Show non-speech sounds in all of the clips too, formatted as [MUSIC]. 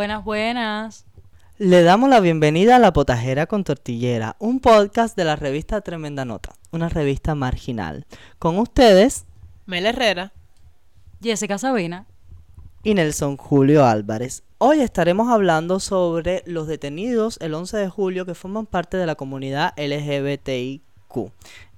Buenas, buenas. Le damos la bienvenida a La Potajera con Tortillera, un podcast de la revista Tremenda Nota, una revista marginal. Con ustedes, Mel Herrera. Jessica Sabina. y Nelson Julio Álvarez. Hoy estaremos hablando sobre los detenidos el 11 de julio que forman parte de la comunidad LGBTIQ.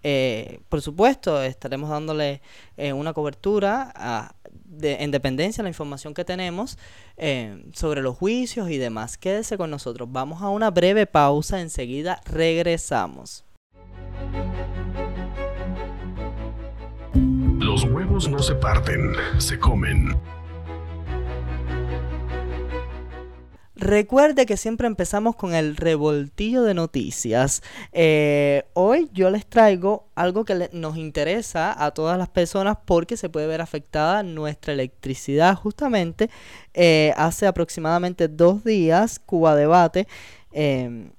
Eh, por supuesto, estaremos dándole eh, una cobertura a- de, en dependencia la información que tenemos eh, sobre los juicios y demás. Quédese con nosotros. Vamos a una breve pausa. Enseguida regresamos. Los huevos no se parten, se comen. Recuerde que siempre empezamos con el revoltillo de noticias. Eh, hoy yo les traigo algo que nos interesa a todas las personas porque se puede ver afectada nuestra electricidad. Justamente eh, hace aproximadamente dos días Cuba Debate eh,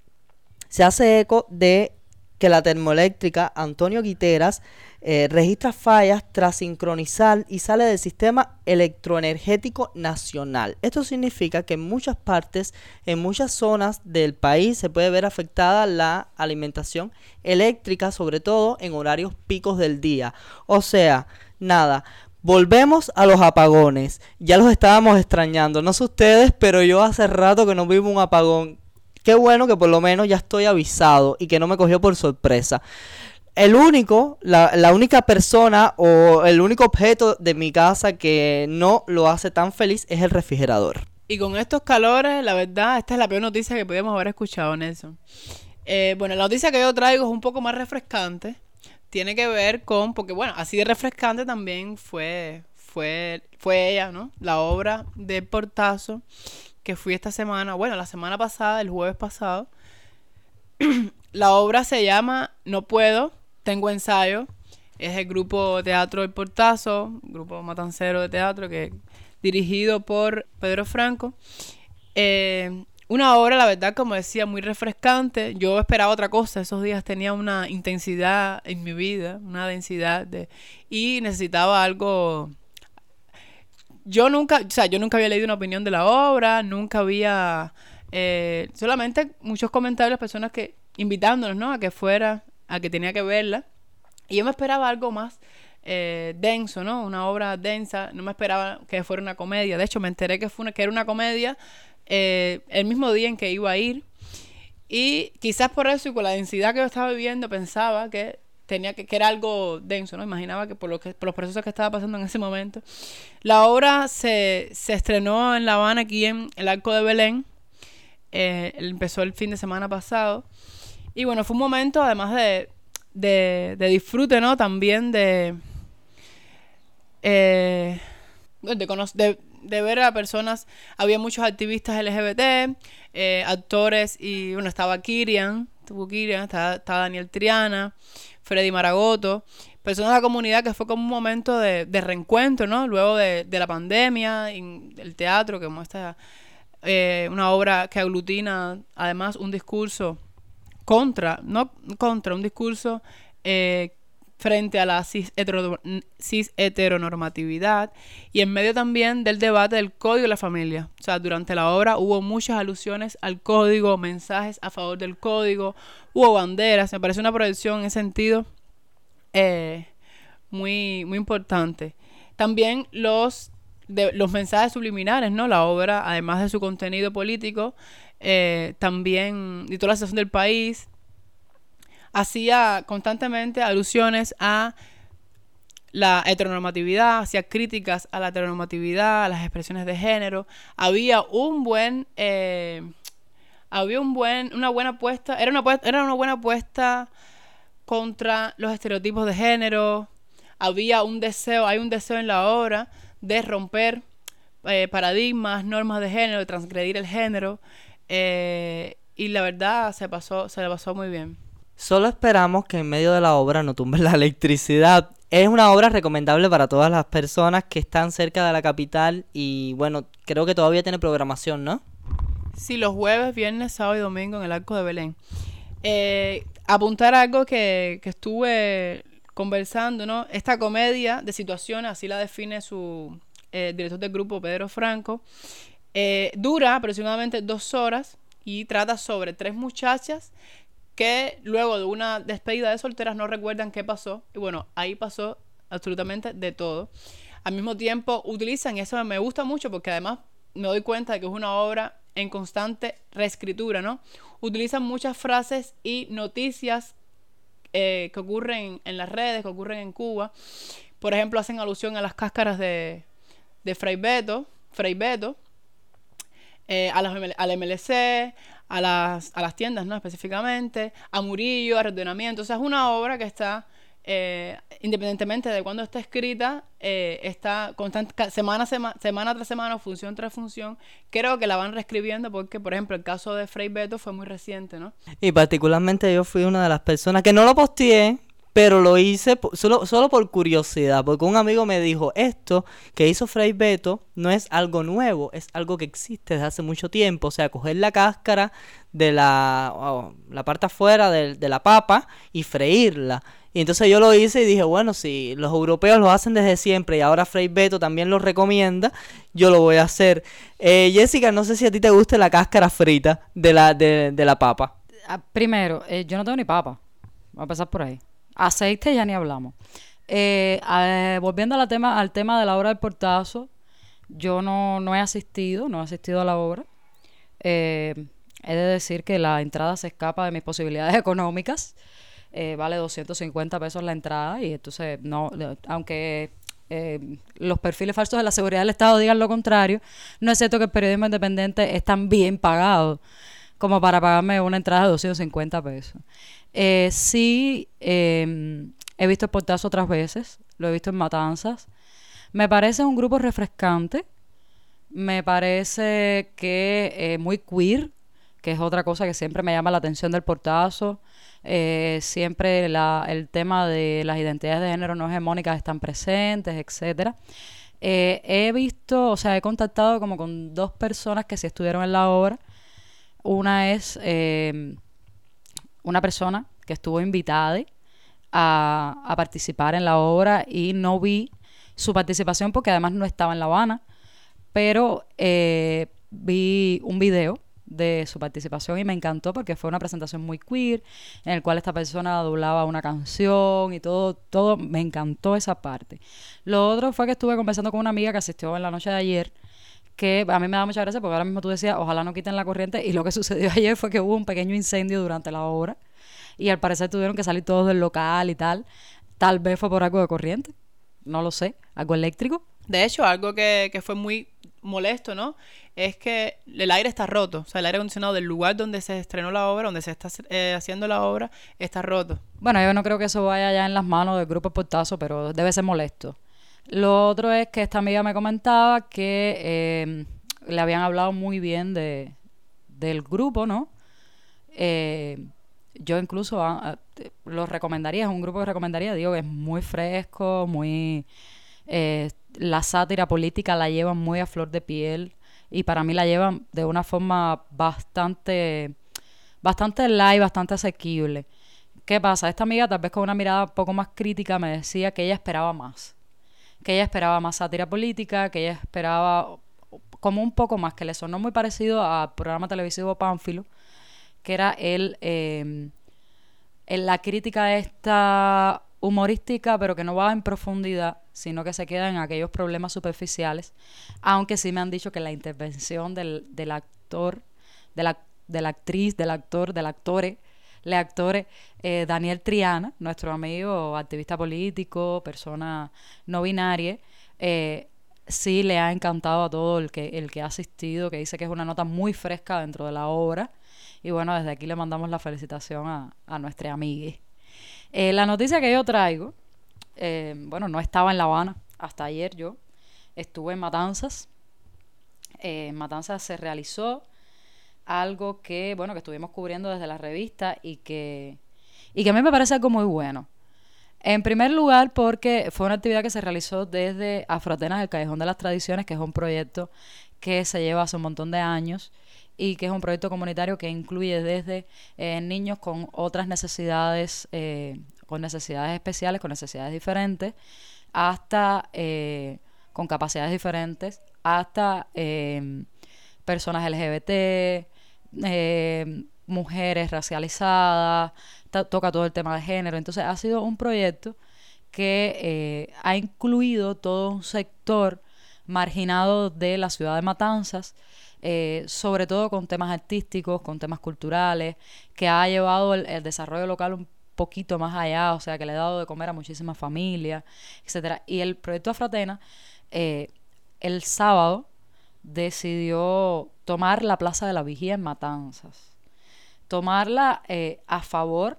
se hace eco de que la termoeléctrica Antonio Guiteras eh, registra fallas tras sincronizar y sale del sistema electroenergético nacional. Esto significa que en muchas partes, en muchas zonas del país se puede ver afectada la alimentación eléctrica, sobre todo en horarios picos del día. O sea, nada. Volvemos a los apagones. Ya los estábamos extrañando. No sé ustedes, pero yo hace rato que no vivo un apagón. Qué bueno que por lo menos ya estoy avisado y que no me cogió por sorpresa. El único, la, la única persona o el único objeto de mi casa que no lo hace tan feliz es el refrigerador. Y con estos calores, la verdad, esta es la peor noticia que podíamos haber escuchado, Nelson. Eh, bueno, la noticia que yo traigo es un poco más refrescante. Tiene que ver con, porque bueno, así de refrescante también fue, fue, fue ella, ¿no? La obra de Portazo que fui esta semana, bueno, la semana pasada, el jueves pasado. [CLEARS THROAT] la obra se llama No Puedo, Tengo Ensayo. Es el grupo Teatro El Portazo, grupo matancero de teatro que dirigido por Pedro Franco. Eh, una obra, la verdad, como decía, muy refrescante. Yo esperaba otra cosa. Esos días tenía una intensidad en mi vida, una densidad de y necesitaba algo. Yo nunca, o sea, yo nunca había leído una opinión de la obra, nunca había eh, solamente muchos comentarios de personas que invitándonos, ¿no? A que fuera, a que tenía que verla. Y yo me esperaba algo más eh, denso, ¿no? Una obra densa. No me esperaba que fuera una comedia. De hecho, me enteré que, fue una, que era una comedia eh, el mismo día en que iba a ir. Y quizás por eso y con la densidad que yo estaba viviendo, pensaba que tenía que, que era algo denso, ¿no? Imaginaba que por, lo que por los procesos que estaba pasando en ese momento. La obra se, se estrenó en La Habana, aquí en el Arco de Belén. Eh, empezó el fin de semana pasado. Y bueno, fue un momento además de, de, disfrute, ¿no? También de, eh, de, de, ver a personas, había muchos activistas LGBT, eh, actores, y bueno, estaba Kirian, estuvo Kirian, estaba, Daniel Triana, Freddy Maragoto, personas de la comunidad que fue como un momento de, de reencuentro, ¿no? Luego de, de la pandemia, el teatro, que muestra eh, una obra que aglutina además un discurso contra, no contra, un discurso eh, frente a la cis, hetero- cis heteronormatividad y en medio también del debate del código de la familia. O sea, durante la obra hubo muchas alusiones al código, mensajes a favor del código, hubo banderas, me parece una proyección en ese sentido eh, muy, muy importante. También los, de, los mensajes subliminares, ¿no? La obra, además de su contenido político, eh, también, y toda la situación del país, hacía constantemente alusiones a la heteronormatividad, hacía críticas a la heteronormatividad, a las expresiones de género. Había un buen, eh, había un buen, una buena apuesta, era una, era una buena apuesta contra los estereotipos de género. Había un deseo, hay un deseo en la obra de romper eh, paradigmas, normas de género, de transgredir el género. eh, y la verdad se pasó, se le pasó muy bien. Solo esperamos que en medio de la obra no tumben la electricidad. Es una obra recomendable para todas las personas que están cerca de la capital y bueno, creo que todavía tiene programación, ¿no? Sí, los jueves, viernes, sábado y domingo en el Arco de Belén. Eh, apuntar algo que, que estuve conversando, ¿no? Esta comedia de situaciones, así la define su eh, director del grupo, Pedro Franco, Eh, dura aproximadamente dos horas y trata sobre tres muchachas que luego de una despedida de solteras no recuerdan qué pasó. Y bueno, ahí pasó absolutamente de todo. Al mismo tiempo utilizan, y eso me gusta mucho porque además me doy cuenta de que es una obra en constante reescritura, ¿no? Utilizan muchas frases y noticias eh, que ocurren en las redes, que ocurren en Cuba. Por ejemplo, hacen alusión a las cáscaras de, de Fray Beto, Fray eh, a las, al MLC, a las, a las tiendas, ¿no? Específicamente, a Murillo, a Reordenamiento. O sea, es una obra que está, eh, independientemente de cuándo está escrita, eh, está constante, semana, semana tras semana, función tras función. Creo que la van reescribiendo porque, por ejemplo, el caso de Frei Beto fue muy reciente, ¿no? Y particularmente yo fui una de las personas que no lo posteé, pero lo hice solo, solo por curiosidad, porque un amigo me dijo, esto que hizo Frey Beto no es algo nuevo, es algo que existe desde hace mucho tiempo, o sea, coger la cáscara de la, la parte afuera de, de, la papa y freírla. Y entonces yo lo hice y dije, bueno, si los europeos lo hacen desde siempre y ahora Frey Beto también lo recomienda, yo lo voy a hacer. Eh, Jessica, no sé si a ti te gusta la cáscara frita de la, de, de la papa. Ah, primero, eh, yo no tengo ni papa. Vamos a empezar por ahí. Aceite ya ni hablamos. Eh, volviendo al tema, al tema de la obra del portazo, yo no, no he asistido, no he asistido a la obra. Eh, he de decir que la entrada se escapa de mis posibilidades [LAUGHS] económicas. Eh, vale 250 pesos la entrada y entonces, no, aunque los perfiles falsos de la seguridad del Estado digan lo contrario, no es cierto que el periodismo independiente es tan bien pagado como para pagarme una entrada de 250 pesos. Eh, sí, em, he visto el portazo otras veces, lo he visto en Matanzas. Me parece un grupo refrescante, me parece que eh, muy queer, que es otra cosa que siempre me llama la atención del portazo. Eh, siempre la, el tema de las identidades de género no hegemónicas están presentes, etcétera. Eh, he visto, o sea, he contactado como con dos personas que sí estuvieron en la obra. Una es em, una persona que estuvo invitada a, participar en la obra y no vi su participación porque además no estaba en La Habana, pero eh, vi un video de su participación y me encantó porque fue una presentación muy queer en el cual esta persona doblaba una canción y todo, todo, me encantó esa parte. Lo otro fue que estuve conversando con una amiga que asistió en la noche de ayer que a mí me da mucha gracia porque ahora mismo tú decías, ojalá no quiten la corriente, y lo que [LAUGHS] sucedió ayer fue que hubo un pequeño incendio durante la obra, y al parecer tuvieron que salir todos del local y tal. Tal vez fue por algo de corriente, no lo sé, algo eléctrico. De hecho, algo que, que fue muy molesto, ¿no? Es que el aire está roto, o sea, el aire acondicionado del lugar donde se estrenó la obra, donde se está eh, haciendo la obra, está roto. Bueno, yo no creo que eso vaya ya en las manos del grupo Portazo, pero debe ser molesto. Lo otro es que esta amiga me comentaba que eh, le habían hablado muy bien de, del grupo, ¿no? Eh, yo incluso ah, ah, lo recomendaría, es un grupo que recomendaría, digo es muy fresco, muy... Eh, la sátira política la llevan muy a flor de piel y para mí la llevan de una forma bastante, bastante light, bastante asequible. ¿Qué pasa? Esta amiga, tal vez con una mirada un poco más crítica, me decía que ella esperaba más que ella esperaba más sátira política, que ella esperaba como un poco más, que le sonó muy parecido al programa televisivo Pánfilo, que era el, eh, la crítica esta humorística, pero que no va en profundidad, sino que se queda en aquellos problemas superficiales, aunque sí me han dicho que la intervención del, del actor, de la, de la actriz, del actor, del actore, le actores eh, Daniel Triana, nuestro amigo activista político, persona no binaria, eh, sí le ha encantado a todo el que, el que ha asistido, que dice que es una nota muy fresca dentro de la obra. Y bueno, desde aquí le mandamos la felicitación a, a nuestra amiga. Eh, la noticia que yo traigo, bueno, no estaba en La Habana hasta ayer yo, estuve en Matanzas. en Matanzas se realizó algo que, bueno, que estuvimos cubriendo desde la revista y que, y que a mí me parece algo muy bueno. En primer lugar, porque fue una actividad que se realizó desde Afrotenas, el Callejón de las Tradiciones, que es un proyecto que se lleva hace un montón de años y que es un proyecto comunitario que incluye desde eh, niños con otras necesidades, eh, con necesidades especiales, con necesidades diferentes, hasta eh, con capacidades diferentes, hasta personas LGBT, eh, mujeres racializadas, toca todo el tema de género. Entonces ha sido un proyecto que eh, ha incluido todo un sector marginado de la ciudad de Matanzas, eh, sobre todo con temas artísticos, con temas culturales, que ha llevado el, el desarrollo local un poquito más allá, o sea, que le ha dado de comer a muchísimas familias, etcétera. Y el proyecto Afratena, eh, el sábado, decidió tomar la Plaza de la Vigía en Matanzas. Tomarla eh, a favor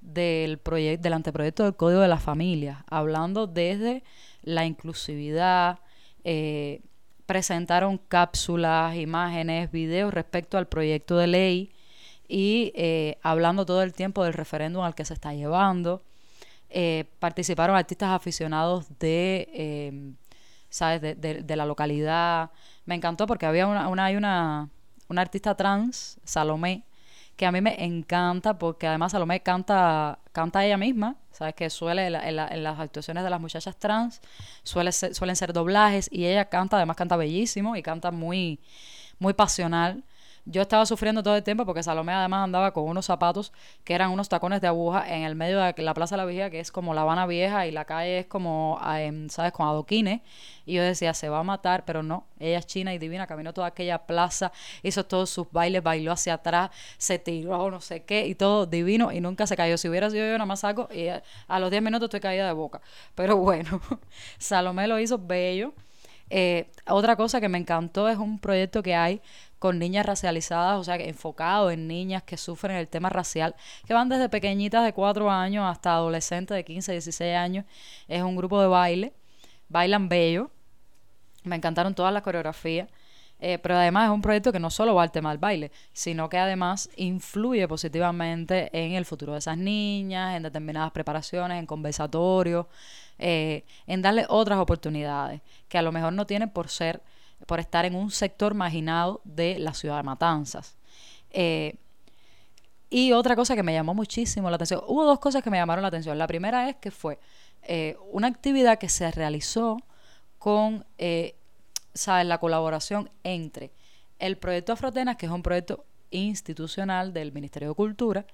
del, del anteproyecto del Código de la Familia, hablando desde la inclusividad, eh, presentaron cápsulas, imágenes, videos respecto al proyecto de ley y eh, hablando todo el tiempo del referéndum al que se está llevando. Eh, participaron artistas aficionados de, eh, ¿sabes? De, de- la localidad. Me encantó porque había una, una, hay una, una artista trans, Salomé, que a mí me encanta porque además Salomé canta, canta ella misma, ¿sabes? Que suele en, la- en la- en las actuaciones de las muchachas trans, suele suelen ser doblajes y ella canta, además canta bellísimo y canta muy, muy pasional. Yo estaba sufriendo todo el tiempo porque Salomé además andaba con unos zapatos que eran unos tacones de aguja en el medio de la Plaza de la Vigía, que es como La Habana Vieja y la calle es como, ah, em, ¿sabes?, con adoquines. Y yo decía, se va a matar, pero no. Ella es china y divina, caminó toda aquella plaza, hizo todos sus bailes, bailó hacia atrás, se tiró, no sé qué, y todo divino y nunca se cayó. Si hubiera sido yo, nada más saco y a, los 10 minutos estoy caída de boca. Pero [LAUGHS] bueno, Salomé lo hizo bello. Eh, otra cosa que me encantó es un proyecto que hay con niñas racializadas, o sea, enfocado en niñas que sufren el tema racial, que van desde pequeñitas de 4 años hasta adolescentes de 15, 16 años. Es un grupo de baile, bailan bello, me encantaron todas las coreografías. eh, pero además es un proyecto que no solo va al tema del baile, sino que además influye positivamente en el futuro de esas niñas, en determinadas preparaciones, en conversatorios, eh, en darle otras oportunidades que a lo mejor no tienen por ser, por estar en un sector marginado de la ciudad de Matanzas. Eh, y otra cosa que me llamó muchísimo la atención, hubo dos cosas que me llamaron la atención. La primera es que fue eh, una actividad que se realizó con ¿sabes? la colaboración entre el proyecto Afrotenas, que es un proyecto institucional del Ministerio de Cultura,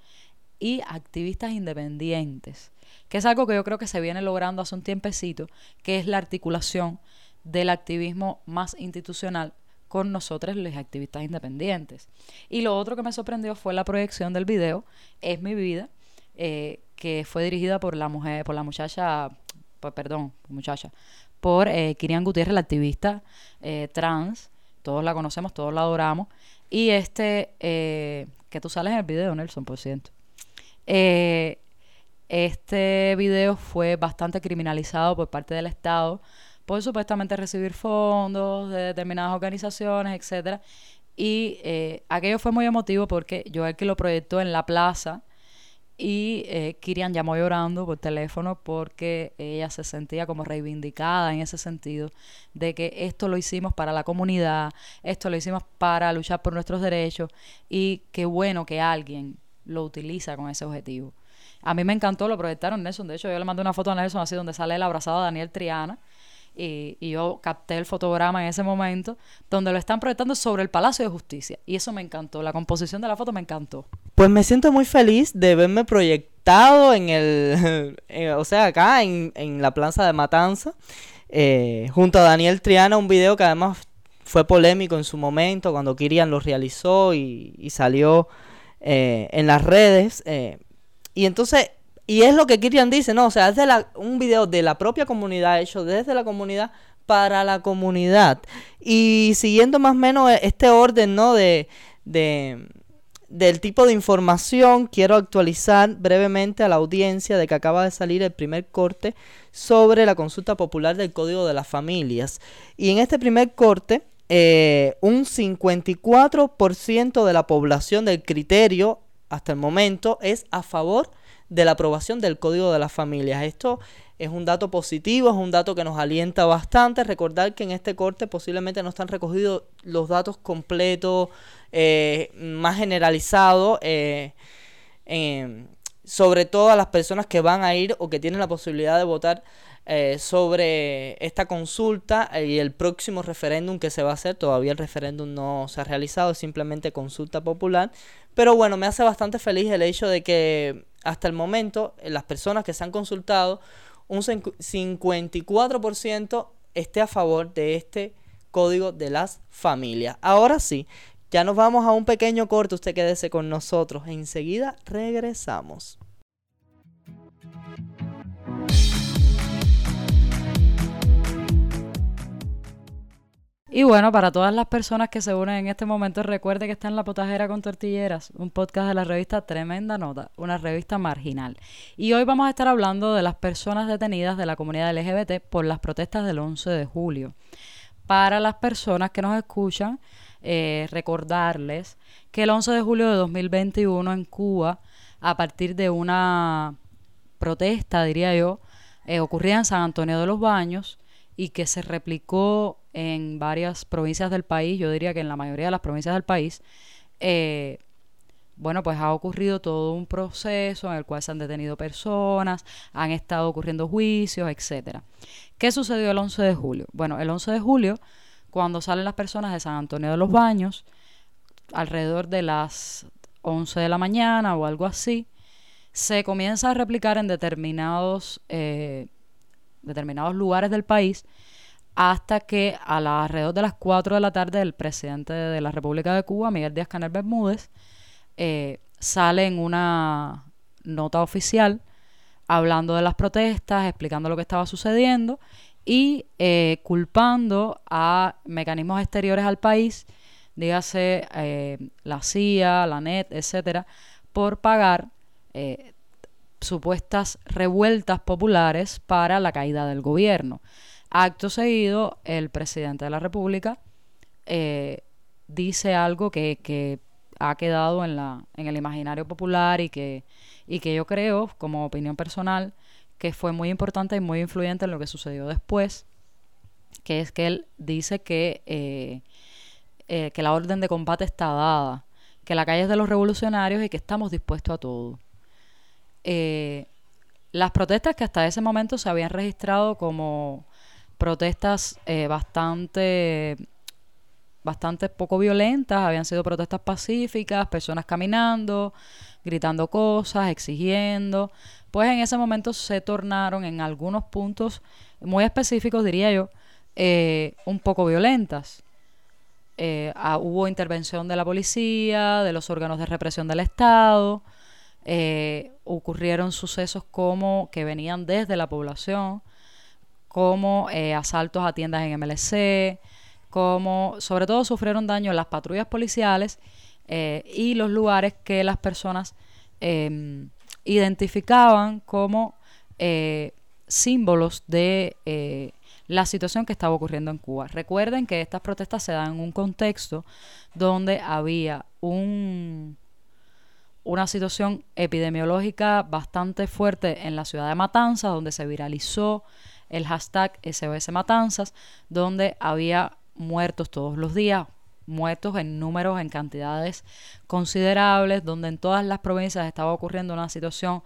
y activistas independientes, que es algo que yo creo que se viene logrando hace un tiempecito, que es la articulación del activismo más institucional con nosotros los activistas independientes. Y lo otro que me sorprendió fue la proyección del video Es mi vida, eh, que fue dirigida por la mujer, por la muchacha, por- perdón, muchacha, por eh, Kirian Gutiérrez, la activista eh, trans. Todos la conocemos, todos la adoramos. Y este, eh, que tú sales en el video, Nelson, por cierto. Eh, este video fue bastante criminalizado por parte del Estado por supuestamente recibir fondos de determinadas organizaciones, etcétera. Y eh, aquello fue muy emotivo porque Joel que lo proyectó en la plaza y eh, Kirian llamó llorando por teléfono porque ella se sentía como reivindicada en ese sentido de que esto lo hicimos para la comunidad, esto lo hicimos para luchar por nuestros derechos y qué bueno que alguien lo utiliza con ese objetivo. A mí me encantó, lo proyectaron Nelson. De hecho, yo le mandé una foto a Nelson así donde sale el abrazado a Daniel Triana. Y, yo capté el fotograma en ese momento donde lo están proyectando sobre el Palacio de Justicia. Y eso me encantó. La composición de la foto me encantó. Pues me siento muy feliz de verme proyectado en el, [LAUGHS] eh, o sea, acá en, la plaza de Matanza, eh, junto a Daniel Triana, un video que además fue polémico en su momento cuando Kirian lo realizó y, salió eh, en las redes. Y entonces, y es lo que Kirian dice, ¿no? O sea, es de un video de la propia comunidad hecho desde la comunidad para la comunidad. Y siguiendo más o menos este orden, ¿no? De, de, del tipo de información, quiero actualizar brevemente a la audiencia de que acaba de salir el primer corte sobre la consulta popular del Código de las Familias. Y en este primer corte, eh, un 54% de la población del criterio hasta el momento es a favor de la aprobación del Código de las Familias. Esto es un dato positivo, es un dato que nos alienta bastante. Recordar que en este corte posiblemente no están recogidos los datos completos, eh, más generalizados, eh, eh, sobre todo a las personas que van a ir o que tienen la posibilidad de votar sobre esta consulta y el próximo referéndum que se va a hacer. Todavía el referéndum no se ha realizado, es simplemente consulta popular. Pero bueno, me hace bastante feliz el hecho de que hasta el momento eh, las personas que se han consultado, un 54% esté a favor de este código de las familias. Ahora sí, ya nos vamos a un pequeño corte, usted quédese con nosotros. Enseguida regresamos. Y bueno, para todas las personas que se unen en este momento, recuerde que está en La Potajera con Tortilleras, un podcast de la revista Tremenda Nota, una revista marginal. Y hoy vamos a estar hablando de las personas detenidas de la comunidad LGBT por las protestas del 11 de julio. Para las personas que nos escuchan, eh, recordarles que el 11 de julio de 2021 en Cuba, a partir de una protesta, diría yo, eh, ocurría en San Antonio de los Baños y que se replicó en varias provincias del país, yo diría que en la mayoría de las provincias del país, eh, bueno, pues ha ocurrido todo un proceso en el cual se han detenido personas, han estado ocurriendo juicios, etcétera. ¿Qué sucedió el 11 de julio? Bueno, el 11 de julio, cuando salen las personas de San Antonio de los Baños, alrededor de las 11 de la mañana o algo así, se comienza a replicar en determinados, eh, determinados lugares del país hasta que a las alrededor de las 4 de la tarde el presidente de la República de Cuba, Miguel Díaz Canel Bermúdez, eh, sale en una nota oficial hablando de las protestas, explicando lo que estaba sucediendo y eh, culpando a mecanismos exteriores al país, dígase eh, la CIA, la NET, etcétera, por pagar supuestas revueltas populares para la caída del gobierno. Acto seguido, el presidente de la República eh, dice algo que, ha quedado en, la, en el imaginario popular y que, y que yo creo, como opinión personal, que fue muy importante y muy influyente en lo que sucedió después, que es que él dice que, eh, eh, que la orden de combate está dada, que la calle es de los revolucionarios y que estamos dispuestos a todo. las protestas que hasta ese momento se habían registrado como protestas eh, bastante bastante poco violentas, habían sido protestas pacíficas, personas caminando, gritando cosas, exigiendo, pues en ese momento se tornaron en algunos puntos muy específicos, diría yo, eh, un poco violentas. Eh, hubo intervención de la policía, de los órganos de represión del Estado, ocurrieron sucesos como que venían desde la población, como eh, asaltos a tiendas en MLC, como sobre todo sufrieron daño las patrullas policiales eh, y los lugares que las personas em, identificaban como eh, símbolos de la situación que estaba ocurriendo en Cuba. Recuerden que estas protestas se dan en un contexto donde había un, una situación epidemiológica bastante fuerte en la ciudad de Matanzas, donde se viralizó el hashtag SOS Matanzas, donde había muertos todos los días, muertos en números, en cantidades considerables, donde en todas las provincias estaba ocurriendo una situación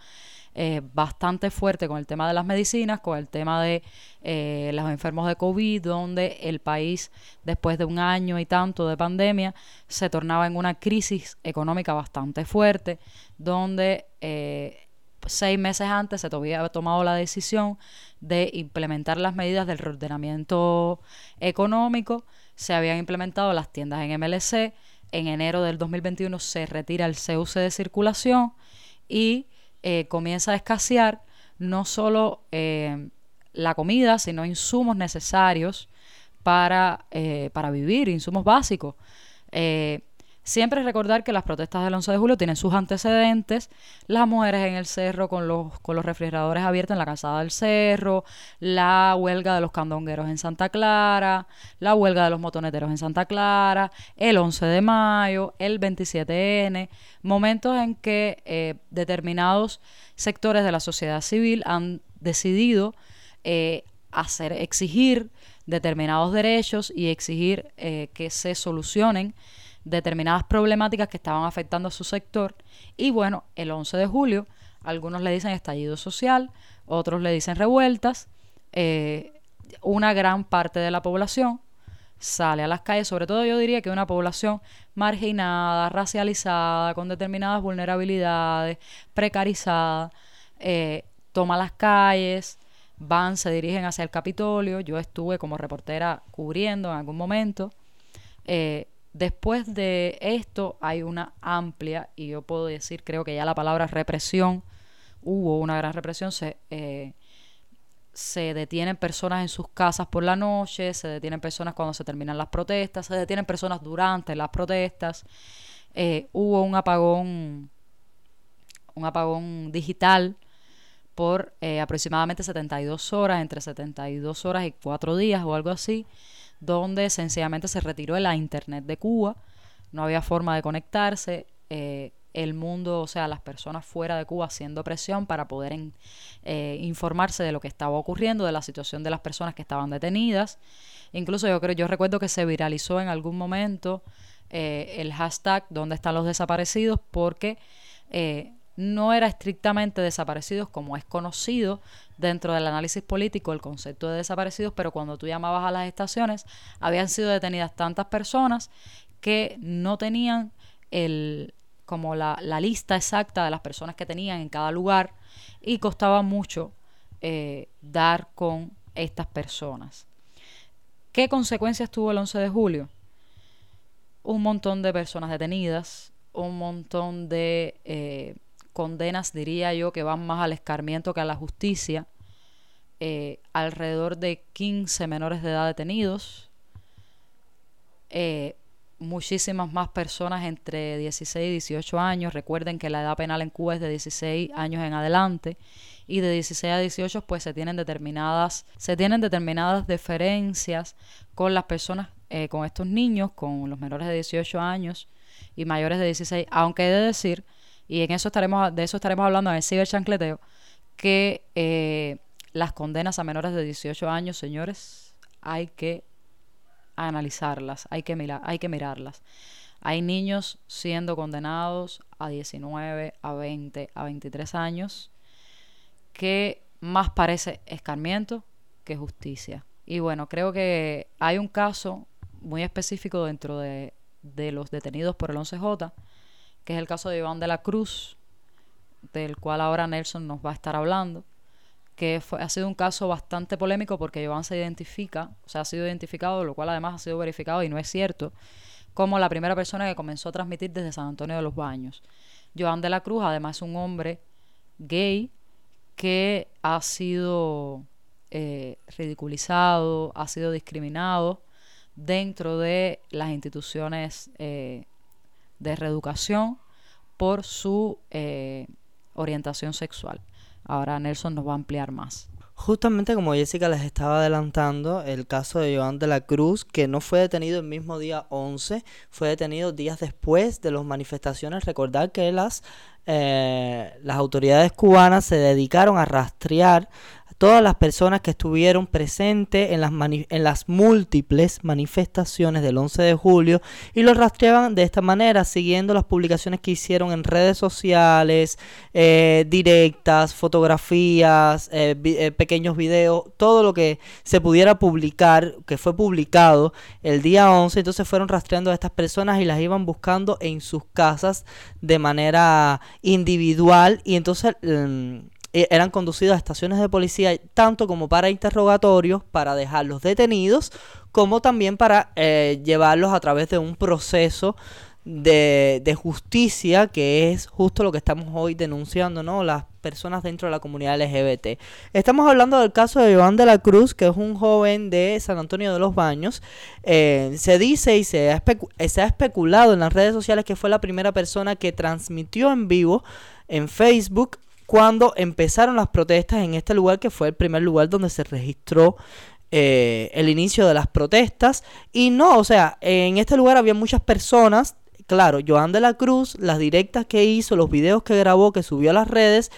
eh, bastante fuerte con el tema de las medicinas, con el tema de eh, los enfermos de COVID, donde el país, después de un año y tanto de pandemia, se tornaba en una crisis económica bastante fuerte, donde eh, seis meses antes se había tomado la decisión de implementar las medidas del reordenamiento económico. Se habían implementado las tiendas en MLC. En enero del 2021 se retira el CUC de circulación y eh, comienza a escasear no solo eh, la comida, sino insumos necesarios para, eh, para vivir, insumos básicos. Siempre recordar que las protestas del 11 de julio tienen sus antecedentes, las mujeres en el cerro con los, con los refrigeradores abiertos en la calzada del cerro, la huelga de los candongueros en Santa Clara, la huelga de los motoneteros en Santa Clara, el 11 de mayo, el 27N, momentos en que eh, determinados sectores de la sociedad civil han decidido eh, hacer, exigir determinados derechos y exigir eh, que se solucionen determinadas problemáticas que estaban afectando a su sector. Y bueno, el 11 de julio, algunos le dicen estallido social, otros le dicen revueltas, eh, una gran parte de la población sale a las calles, sobre todo yo diría que una población marginada, racializada, con determinadas vulnerabilidades, precarizada, eh, toma las calles, van, se dirigen hacia el Capitolio. Yo estuve como reportera cubriendo en algún momento. Eh, después de esto hay una amplia, y yo puedo decir, creo que ya la palabra represión, hubo una gran represión, se, eh, se detienen personas en sus casas por la noche, se detienen personas cuando se terminan las protestas, se detienen personas durante las protestas. Eh, hubo un apagón, un apagón digital por eh, aproximadamente 72 horas, entre 72 horas y 4 días o algo así, donde sencillamente se retiró la internet de Cuba, no había forma de conectarse. Eh, el mundo, o sea, las personas fuera de Cuba haciendo presión para poder eh, informarse de lo que estaba ocurriendo, de la situación de las personas que estaban detenidas. Incluso yo creo, yo recuerdo que se viralizó en algún momento eh, el hashtag ¿Dónde están los desaparecidos? porque no era estrictamente desaparecidos como es conocido dentro del análisis político el concepto de desaparecidos, pero cuando tú llamabas a las estaciones habían sido detenidas tantas personas que no tenían el, como la, lista exacta de las personas que tenían en cada lugar y costaba mucho eh, dar con estas personas. ¿Qué consecuencias tuvo el 11 de julio? Un montón de personas detenidas, un montón de eh, condenas, diría yo, que van más al escarmiento que a la justicia, eh, alrededor de 15 menores de edad detenidos, muchísimas más personas entre 16 y 18 años. Recuerden que la edad penal en Cuba es de 16 años en adelante y de 16 a 18 pues se tienen determinadas se tienen determinadas diferencias con las personas eh, con estos niños con los menores de 18 años y mayores de 16 aunque he de decir y en eso estaremos de eso estaremos hablando en el ciberchancleteo que eh, las condenas a menores de 18 años señores hay que analizarlas, hay que, mirar, hay que mirarlas. Hay niños siendo condenados a 19, a 20, a 23 años, que más parece escarmiento que justicia. Y bueno, creo que hay un caso muy específico dentro de, de los detenidos por el 11J, que es el caso de Iván de la Cruz, del cual ahora Nelson nos va a estar hablando que ha sido un caso bastante polémico porque Joan se identifica, o sea, ha sido identificado, lo cual además ha sido verificado y no es cierto, como la primera persona que comenzó a transmitir desde San Antonio de los Baños. Joan de la Cruz, además, es un hombre gay que ha sido eh, ridiculizado, ha sido discriminado dentro de las instituciones eh, de reeducación por su eh, orientación sexual. Ahora Nelson nos va a ampliar más. Justamente como Jessica les estaba adelantando, el caso de Joan de la Cruz, que no fue detenido el mismo día 11, fue detenido días después de las manifestaciones. Recordar que las, eh, las autoridades cubanas se dedicaron a rastrear todas las personas que estuvieron presentes en las, en las múltiples manifestaciones del 11 de julio y lo rastreaban de esta manera, siguiendo las publicaciones que hicieron en redes sociales, eh, directas, fotografías, eh, eh, pequeños videos, todo lo que se pudiera publicar, que fue publicado el día 11, entonces fueron rastreando a estas personas y las iban buscando en sus casas de manera individual y entonces... Mm, e, eran conducidos a estaciones de policía tanto como para interrogatorios, para dejarlos detenidos, como también para eh, llevarlos a través de un proceso de, de, justicia, que es justo lo que estamos hoy denunciando, ¿no? Las personas dentro de la comunidad LGBT. Estamos hablando del caso de Iván de la Cruz, que es un joven de San Antonio de los Baños. Eh, se dice y se ha, se ha especulado en las redes sociales que fue la primera persona que transmitió en vivo en Facebook cuando empezaron las protestas en este lugar que fue el primer lugar donde se registró eh, el inicio de las protestas. Y no, o sea, en este lugar había muchas personas. Claro, Joan de la Cruz, las directas que hizo, los videos que grabó, que subió a las redes,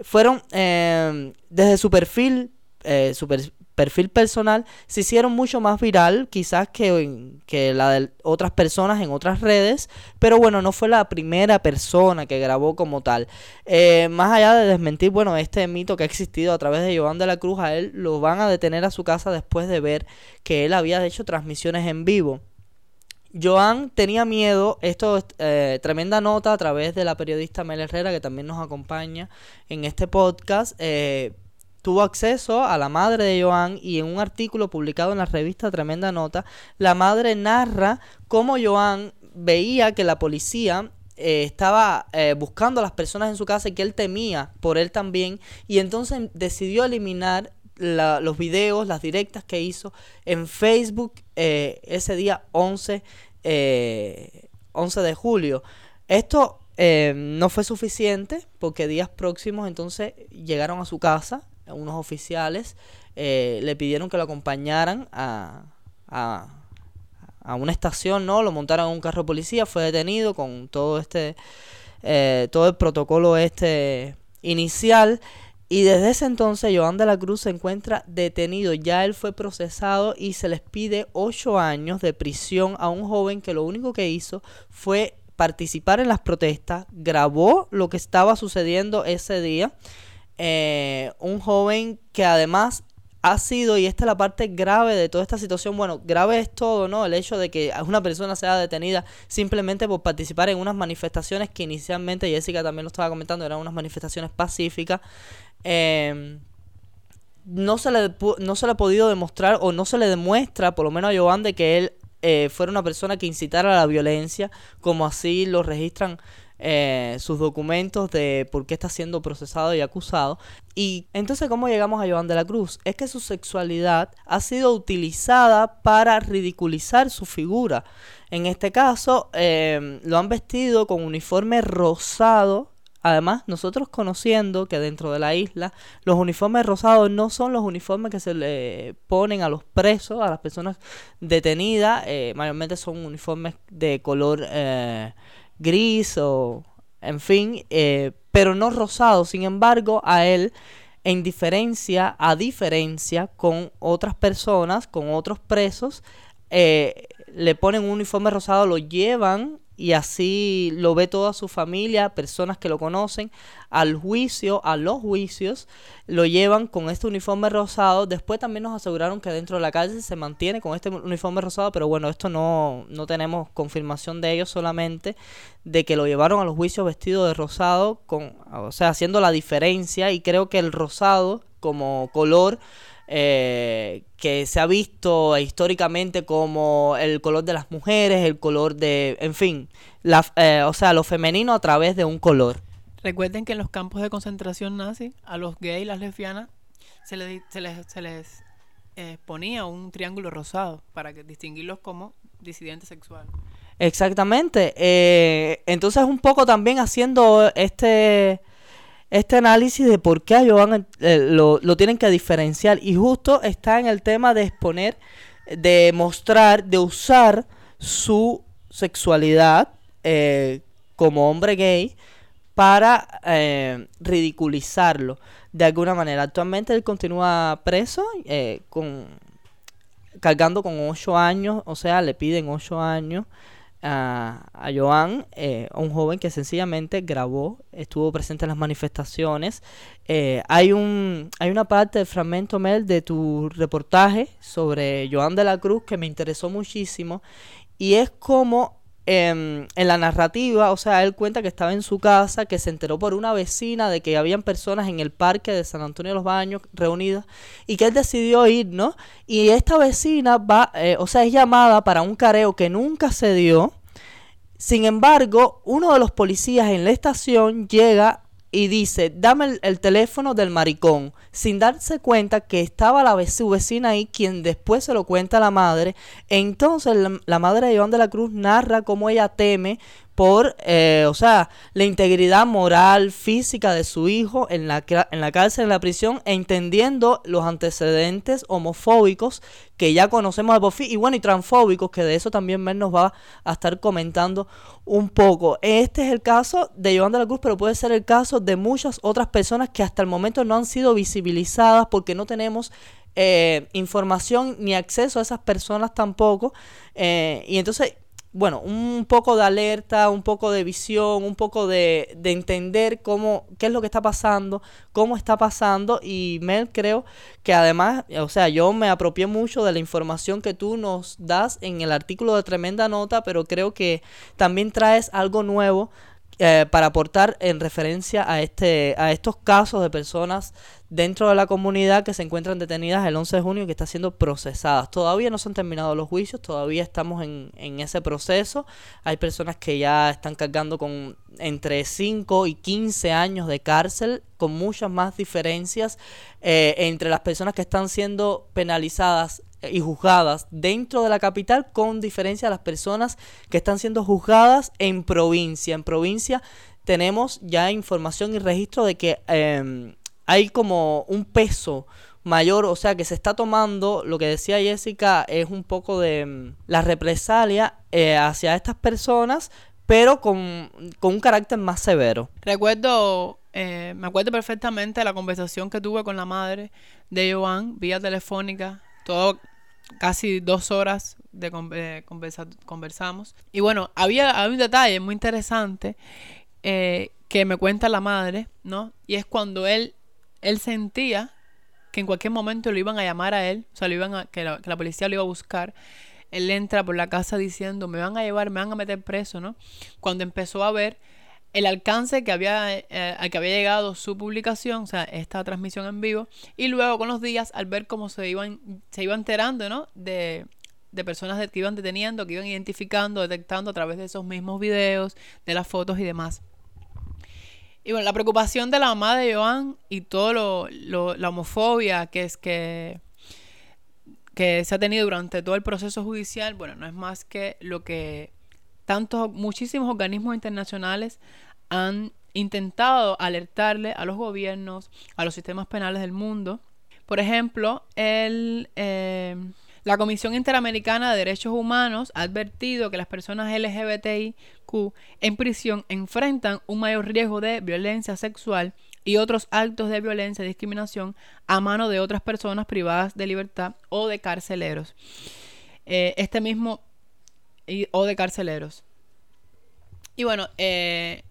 fueron eh, desde su perfil, eh, su perfil personal se hicieron mucho más viral quizás que, que la de otras personas en otras redes, pero bueno, no fue la primera persona que grabó como tal. Eh, más allá de desmentir, bueno, este mito que ha existido a través de Joan de la Cruz, a él lo van a detener a su casa después de ver que él había hecho transmisiones en vivo. Joan tenía miedo, esto es eh, tremenda nota a través de la periodista Mel Herrera que también nos acompaña en este podcast. Eh, tuvo acceso a la madre de Joan y en un artículo publicado en la revista Tremenda Nota, la madre narra cómo Joan veía que la policía eh, estaba buscando a las personas en su casa y que él temía por él también y entonces decidió eliminar los videos, las directas que hizo en Facebook eh, ese día 11, 11 eh, de julio. Esto eh, no fue suficiente porque días próximos entonces llegaron a su casa unos oficiales, le pidieron que lo acompañaran a, a, a, una estación, ¿no? Lo montaron en un carro de policía, fue detenido con todo este, todo el protocolo este inicial y desde ese entonces Joan de la Cruz se encuentra detenido. Ya él fue procesado y se les pide ocho años de prisión a un joven que lo único que hizo fue participar en las protestas, grabó lo que estaba sucediendo ese día. Eh, un joven que además ha sido, y esta es la parte grave de toda esta situación, bueno, grave es todo, ¿no? El hecho de que una persona sea detenida simplemente por participar en unas manifestaciones que inicialmente, Jessica también lo estaba comentando, eran unas manifestaciones pacíficas, Em, no, se le, no se le ha podido demostrar o no se le demuestra, por lo menos a Joan, de que él eh, fuera una persona que incitara a la violencia, como así lo registran eh, sus documentos de por qué está siendo procesado y acusado. Y entonces, ¿cómo llegamos a Joan de la Cruz? Es que su sexualidad ha sido utilizada para ridiculizar su figura. En este caso, em, lo han vestido con uniforme rosado Además, nosotros conociendo que dentro de la isla los uniformes rosados no son los uniformes que se le ponen a los presos, a las personas detenidas, eh, mayormente son uniformes de color eh, gris o, en fin, eh, pero no rosado. Sin embargo, a él, en diferencia, a diferencia con otras personas, con otros presos, le ponen un uniforme rosado, lo llevan y así lo ve toda su familia, personas que lo conocen, al juicio, a los juicios, lo llevan con este uniforme rosado. Después también nos aseguraron que dentro de la cárcel se mantiene con este uniforme rosado, pero bueno, esto no, no tenemos confirmación de ello, solamente de que lo llevaron a los juicios vestido de rosado, con, o sea, haciendo la diferencia y creo que el rosado como color eh, que se ha visto históricamente como el color de las mujeres, el color de, en fin, la, eh, o sea, lo femenino a través de un color. Recuerden que en los campos de concentración nazi, a los gays y las lesbianas se les, se les, se les eh, ponía un triángulo rosado para que, distinguirlos como disidentes sexuales. Exactamente. entonces un poco también haciendo este este análisis de por qué a Joan eh, lo, tienen que diferenciar. Y justo está en el tema de exponer, de mostrar, de usar su sexualidad eh, como hombre gay para eh, ridiculizarlo de alguna manera. Actualmente él continúa preso, con, cargando con 8 años, o sea, le piden 8 años a, Joan, eh, un joven que sencillamente grabó, estuvo presente en las manifestaciones. Eh, hay, un, hay una parte del fragmento, Mel, de tu reportaje sobre Joan de la Cruz que me interesó muchísimo y es como em, en la narrativa, o sea, él cuenta que estaba en su casa, que se enteró por una vecina de que habían personas en el parque de San Antonio de los Baños reunidas y que él decidió ir, ¿no? Y esta vecina va, eh, o sea, es llamada para un careo que nunca se dio. Sin embargo, uno de los policías en la estación llega y dice, dame el, teléfono del maricón, sin darse cuenta que estaba la su vecina ahí, quien después se lo cuenta a la madre. Entonces la, la madre de Iván de la Cruz narra cómo ella teme por, eh, o sea, la integridad moral, física de su hijo en la, en la cárcel, en la prisión, entendiendo los antecedentes homofóbicos que ya conocemos de por y bueno, y transfóbicos, que de eso también Ben nos va a estar comentando un poco. Este es el caso de Joan de la Cruz, pero puede ser el caso de muchas otras personas que hasta el momento no han sido visibilizadas porque no tenemos eh, información ni acceso a esas personas tampoco. Eh, y entonces bueno, un poco de alerta, un poco de visión, un poco de, de, entender cómo, qué es lo que está pasando, cómo está pasando. Y Mel, creo que además, o sea, yo me apropié mucho de la información que tú nos das en el artículo de Tremenda Nota, pero creo que también traes algo nuevo eh, para aportar en referencia a este a estos casos de personas dentro de la comunidad que se encuentran detenidas el 11 de junio y que están siendo procesadas. Todavía no se han terminado los juicios, todavía estamos en, en ese proceso. Hay personas que ya están cargando con entre 5 y 15 años de cárcel, con muchas más diferencias eh, entre las personas que están siendo penalizadas y juzgadas dentro de la capital con diferencia a las personas que están siendo juzgadas en provincia. En provincia tenemos ya información y registro de que eh, hay como un peso mayor, o sea que se está tomando, lo que decía Jessica, es un poco de mm, la represalia eh, hacia estas personas, pero con, con, un carácter más severo. Recuerdo, eh, me acuerdo perfectamente la conversación que tuve con la madre de Joan, vía telefónica, todo casi dos horas de eh, conversa conversamos. Y bueno, había, había, un detalle muy interesante eh, que me cuenta la madre, ¿no? Y es cuando él, él sentía que en cualquier momento lo iban a llamar a él, o sea, lo iban a, que, la, que la policía lo iba a buscar. Él entra por la casa diciendo, me van a llevar, me van a meter preso, ¿no? Cuando empezó a ver el alcance que había, eh, al que había llegado su publicación, o sea, esta transmisión en vivo, y luego con los días, al ver cómo se iban, se iba enterando, ¿no? De, de personas que iban deteniendo, que iban identificando, detectando a través de esos mismos videos, de las fotos y demás. Y bueno, la preocupación de la mamá de Joan y todo lo, lo, la homofobia que es que, que se ha tenido durante todo el proceso judicial, bueno, no es más que lo que tantos, muchísimos organismos internacionales han intentado alertarle a los gobiernos, a los sistemas penales del mundo. Por ejemplo, el, eh, la Comisión Interamericana de Derechos Humanos ha advertido que las personas LGBTIQ en prisión enfrentan un mayor riesgo de violencia sexual y otros actos de violencia y discriminación a mano de otras personas privadas de libertad o de carceleros. Eh, este mismo o de carceleros. Y bueno, eh,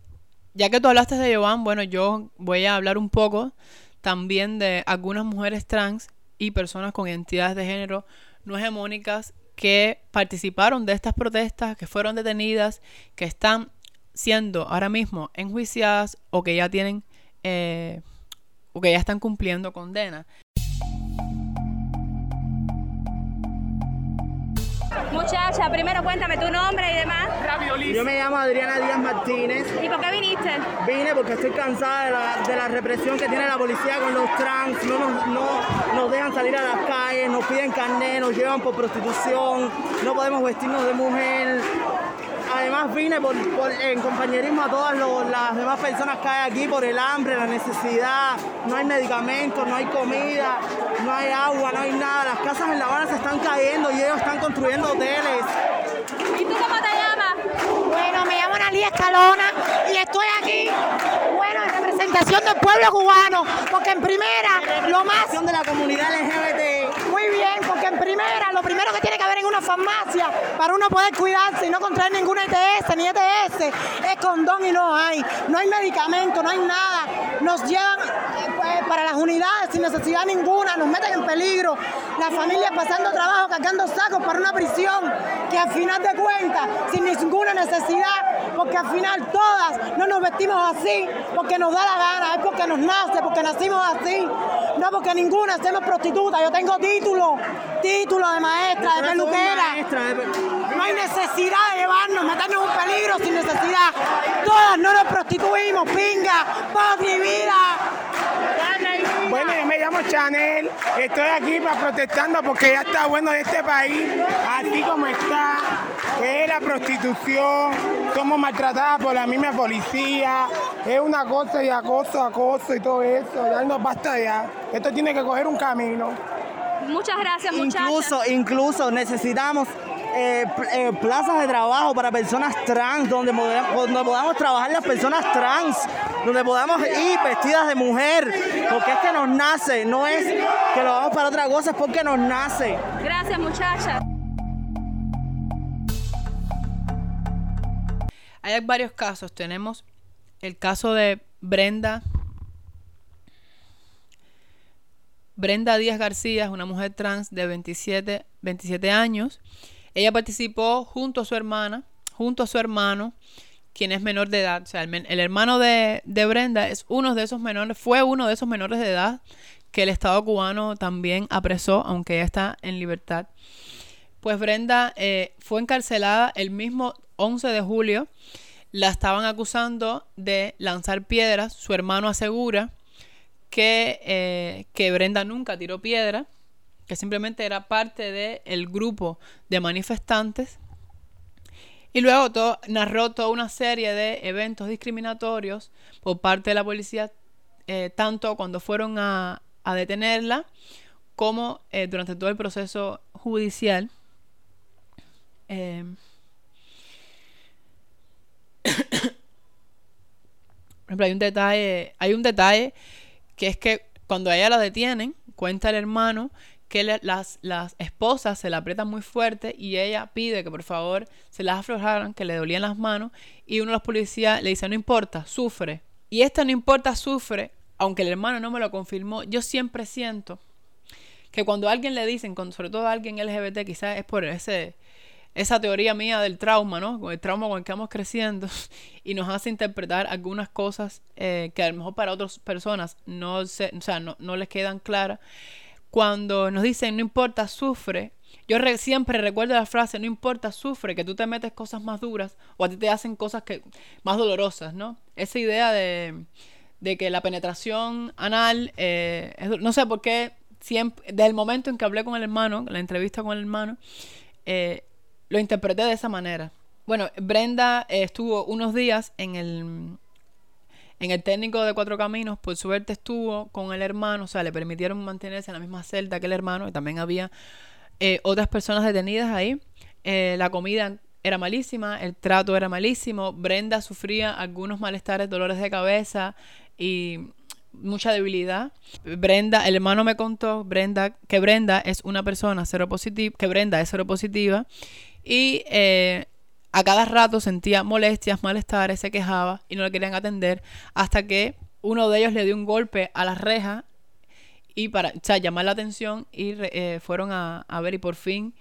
ya que tú hablaste de Joan, bueno, yo voy a hablar un poco también de algunas mujeres trans y personas con identidades de género no hegemónicas que participaron de estas protestas, que fueron detenidas, que están siendo ahora mismo enjuiciadas o que ya tienen eh, o que ya están cumpliendo condena. Muchacha, primero cuéntame tu nombre y demás. Yo me llamo Adriana Díaz Martínez. ¿Y por qué viniste? Vine porque estoy cansada de la, de la represión que tiene la policía con los trans. No nos, no nos dejan salir a las calles, nos piden carnet, nos llevan por prostitución, no podemos vestirnos de mujer. Además vine por, por, en compañerismo a todas lo, las demás personas que hay aquí por el hambre, la necesidad, no hay medicamentos, no hay comida, no hay agua, no hay nada. Las casas en La Habana se están cayendo y ellos están construyendo hoteles. ¿Y tú cómo te llamas? Bueno, me llamo Analia Escalona y estoy aquí, bueno, en representación del pueblo cubano, porque en primera, lo más... de la comunidad LGBT. Muy bien, en primera, lo primero que tiene que haber en una farmacia para uno poder cuidarse y no contraer ninguna ETS ni ETS es condón y no hay. No hay medicamento, no hay nada. Nos llevan para las unidades sin necesidad ninguna, nos meten en peligro. Las familias pasando trabajo, cargando sacos para una prisión que al final de cuentas, sin ninguna necesidad, porque al final todas no nos vestimos así porque nos da la gana, es porque nos nace, porque nacimos así. No porque ninguna hacemos prostituta. Yo tengo título, título de maestra, de peluquera. No hay necesidad de llevarnos, meternos en un peligro sin necesidad. Todas no nos prostituimos, pinga, podri vida. Bueno, yo me llamo Chanel, estoy aquí para protestando porque ya está bueno de este país, así como está, que es la prostitución, somos maltratadas por la misma policía, es una cosa y acoso, acoso y todo eso, ya no basta ya, esto tiene que coger un camino. Muchas gracias, muchachas. Incluso, incluso necesitamos eh, eh, plazas de trabajo para personas trans, donde, donde podamos trabajar las personas trans, donde podamos ir vestidas de mujer, porque es que nos nace, no es que lo vamos para otra cosa, es porque nos nace. Gracias, muchachas. Hay varios casos. Tenemos el caso de Brenda. Brenda Díaz García, es una mujer trans de 27, 27 años. Ella participó junto a su hermana, junto a su hermano, quien es menor de edad. O sea, el, hermano de, de Brenda es uno de esos menores, fue uno de esos menores de edad que el Estado cubano también apresó, aunque ella está en libertad. Pues Brenda eh, fue encarcelada el mismo 11 de julio. La estaban acusando de lanzar piedras. Su hermano asegura que, eh, que Brenda nunca tiró piedra, que simplemente era parte del grupo de manifestantes. Y luego narró toda una serie de eventos discriminatorios por parte de la policía, eh, tanto cuando fueron a, a detenerla como eh, durante todo el proceso judicial. Eh, [COUGHS] por ejemplo, hay un detalle, hay un detalle que es que cuando ella la detienen, cuenta el hermano que las, las esposas se la aprietan muy fuerte y ella pide que por favor se las aflojaran, que le dolían las manos y uno de los policías le dice, no importa, sufre. Y esta no importa, sufre, aunque el hermano no me lo confirmó, yo siempre siento que cuando a alguien le dicen, sobre todo a alguien LGBT, quizás es por ese, esa teoría mía del trauma, ¿no? El trauma con el que vamos creciendo [LAUGHS] y nos hace interpretar algunas cosas eh, que a lo mejor para otras personas no, se, o sea, no, no les quedan claras. Cuando nos dicen, no importa, sufre. Yo re- siempre recuerdo la frase, no importa, sufre, que tú te metes cosas más duras o a ti te hacen cosas que más dolorosas, ¿no? Esa idea de, de que la penetración anal, eh, no sé por qué, siempre, desde el momento en que hablé con el hermano, la entrevista con el hermano, eh, lo interpreté de esa manera. Bueno, Brenda eh, estuvo unos días en el, en el técnico de Cuatro Caminos, por suerte estuvo con el hermano, o sea, le permitieron mantenerse en la misma celda que el hermano, y también había eh, otras personas detenidas ahí. Eh, la comida era malísima, el trato era malísimo, Brenda sufría algunos malestares, dolores de cabeza y mucha debilidad. Brenda, el hermano me contó, Brenda, que Brenda es una persona seropositiva, que Brenda es seropositiva y eh, a cada rato sentía molestias, malestares, se quejaba y no le querían atender hasta que uno de ellos le dio un golpe a la reja y para o sea, llamar la atención y eh, fueron a ver y por fin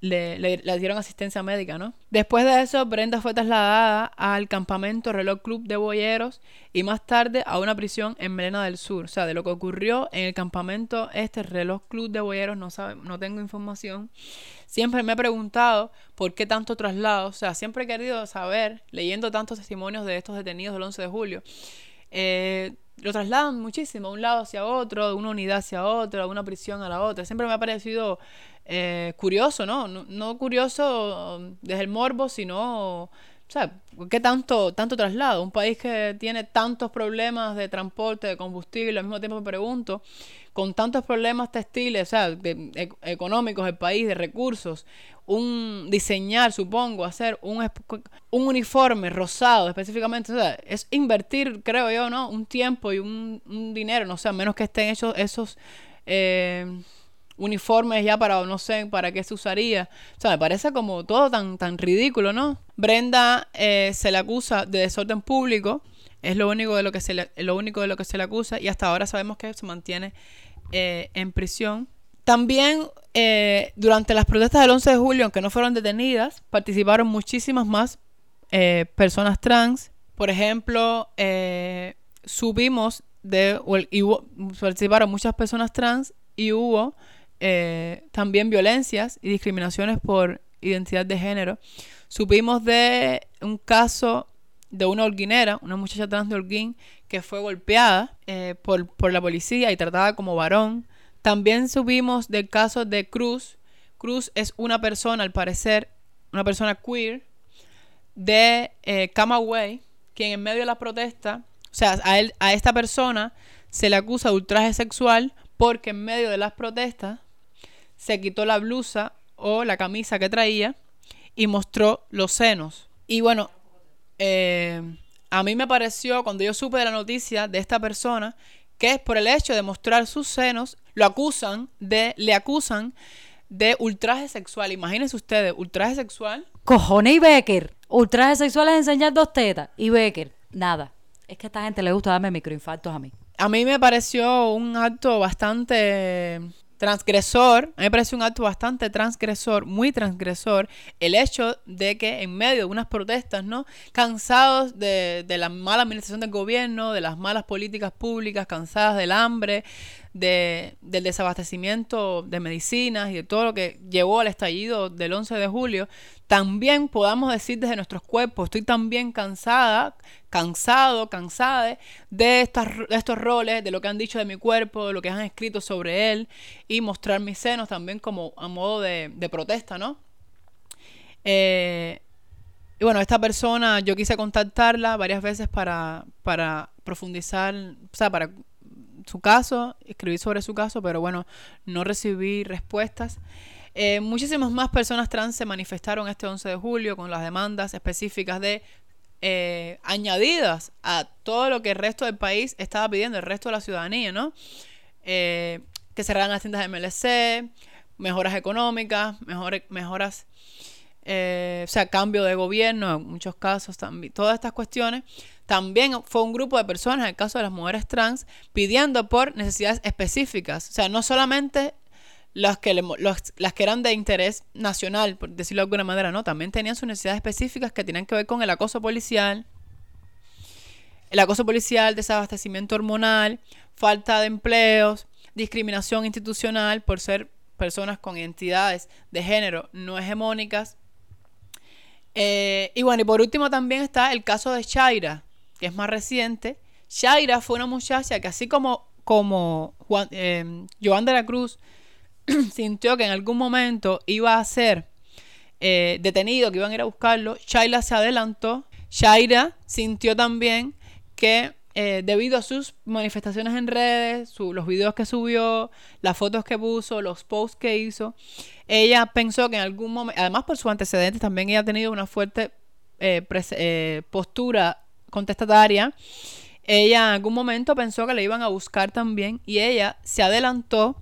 le, le- dieron asistencia médica, ¿no? Después de eso, Brenda fue trasladada al campamento Reloj Club de Boyeros y más tarde a una prisión en Melena del Sur. O sea, de lo que ocurrió en el campamento este Reloj Club de Boyeros no, sabe, no tengo información. Siempre me he preguntado por qué tanto traslado. O sea, siempre he querido saber, leyendo tantos testimonios de estos detenidos del 11 de julio, eh, lo trasladan muchísimo de un lado hacia otro, de una unidad hacia otra, de una prisión a la otra. Siempre me ha parecido eh, curioso, ¿no? ¿no? No curioso desde el morbo, sino, o sea, ¿qué tanto, tanto traslado? Un país que tiene tantos problemas de transporte, de combustible, al mismo tiempo me pregunto, con tantos problemas textiles, o sea, de- e- económicos del país, de recursos, un diseñar, supongo, hacer un, un uniforme rosado específicamente, o sea, es invertir, creo yo, ¿no? Un tiempo y un, un dinero, no sé, a menos que estén hechos esos eh, uniformes ya para, no sé, para qué se usaría. O sea, me parece como todo tan, tan ridículo, ¿no? Brenda eh, se le acusa de desorden público, es lo único de lo que se le, lo único de lo que se acusa y hasta ahora sabemos que se mantiene eh, en prisión. También eh, durante las protestas del 11 de julio, aunque no fueron detenidas, participaron muchísimas más personas trans. Por ejemplo, subimos de, participaron muchas personas trans y hubo eh, también violencias y discriminaciones por identidad de género. Supimos de un caso de una holguinera, una muchacha trans de Holguín, que fue golpeada eh, por, por la policía y tratada como varón. También supimos del caso de Cruz. Cruz es una persona, al parecer, una persona queer de eh, Camagüey, quien en medio de la protesta, o sea, a, él, a esta persona se le acusa de ultraje sexual porque en medio de las protestas se quitó la blusa o la camisa que traía y mostró los senos. Y bueno, eh, a mí me pareció, cuando yo supe de la noticia de esta persona, que es por el hecho de mostrar sus senos, lo acusan de, le acusan de ultraje sexual. Imagínense ustedes, ultraje sexual. Cojones y Becker. Ultraje sexual es enseñar dos tetas. Y Becker, nada. Es que a esta gente le gusta darme microinfartos a mí. A mí me pareció un acto bastante transgresor, a mí me pareció un acto bastante transgresor, muy transgresor, el hecho de que en medio de unas protestas, ¿no? Cansados de, de la mala administración del gobierno, de las malas políticas públicas, cansadas del hambre, de, del desabastecimiento de medicinas y de todo lo que llevó al estallido del 11 de julio, también podamos decir desde nuestros cuerpos, estoy también cansada, cansado, cansada de, estas, de estos roles, de lo que han dicho de mi cuerpo, de lo que han escrito sobre él y mostrar mis senos también como a modo de, protesta, ¿no? Eh, y bueno, esta persona yo quise contactarla varias veces para, para profundizar, o sea, para su caso, escribí sobre su caso, pero bueno, no recibí respuestas. Eh, muchísimas más personas trans se manifestaron este 11 de julio con las demandas específicas de eh, añadidas a todo lo que el resto del país estaba pidiendo, el resto de la ciudadanía, ¿no? Eh, que cerraran las tiendas de MLC, mejoras económicas, mejoras, o sea, cambio de gobierno en muchos casos también, todas estas cuestiones también fue un grupo de personas, en el caso de las mujeres trans, pidiendo por necesidades específicas. O sea, no solamente las que, las que eran de interés nacional, por decirlo de alguna manera, no, también tenían sus necesidades específicas que tenían que ver con el acoso policial, el acoso policial, desabastecimiento hormonal, falta de empleos, discriminación institucional por ser personas con identidades de género no hegemónicas. Eh, y bueno, y por último también está el caso de Shaira, que es más reciente, Shaira fue una muchacha que así como, como Juan, eh, Joan de la Cruz [CLEARS THROAT] sintió que en algún momento iba a ser eh, detenido, que iban a ir a buscarlo, Shaira se adelantó. Shaira sintió también que eh, debido a sus manifestaciones en redes, los videos que subió, las fotos que puso, los posts que hizo, ella pensó que en algún momento, además por sus antecedentes, también ella ha tenido una fuerte postura contestataria, ella en algún momento pensó que le iban a buscar también y ella se adelantó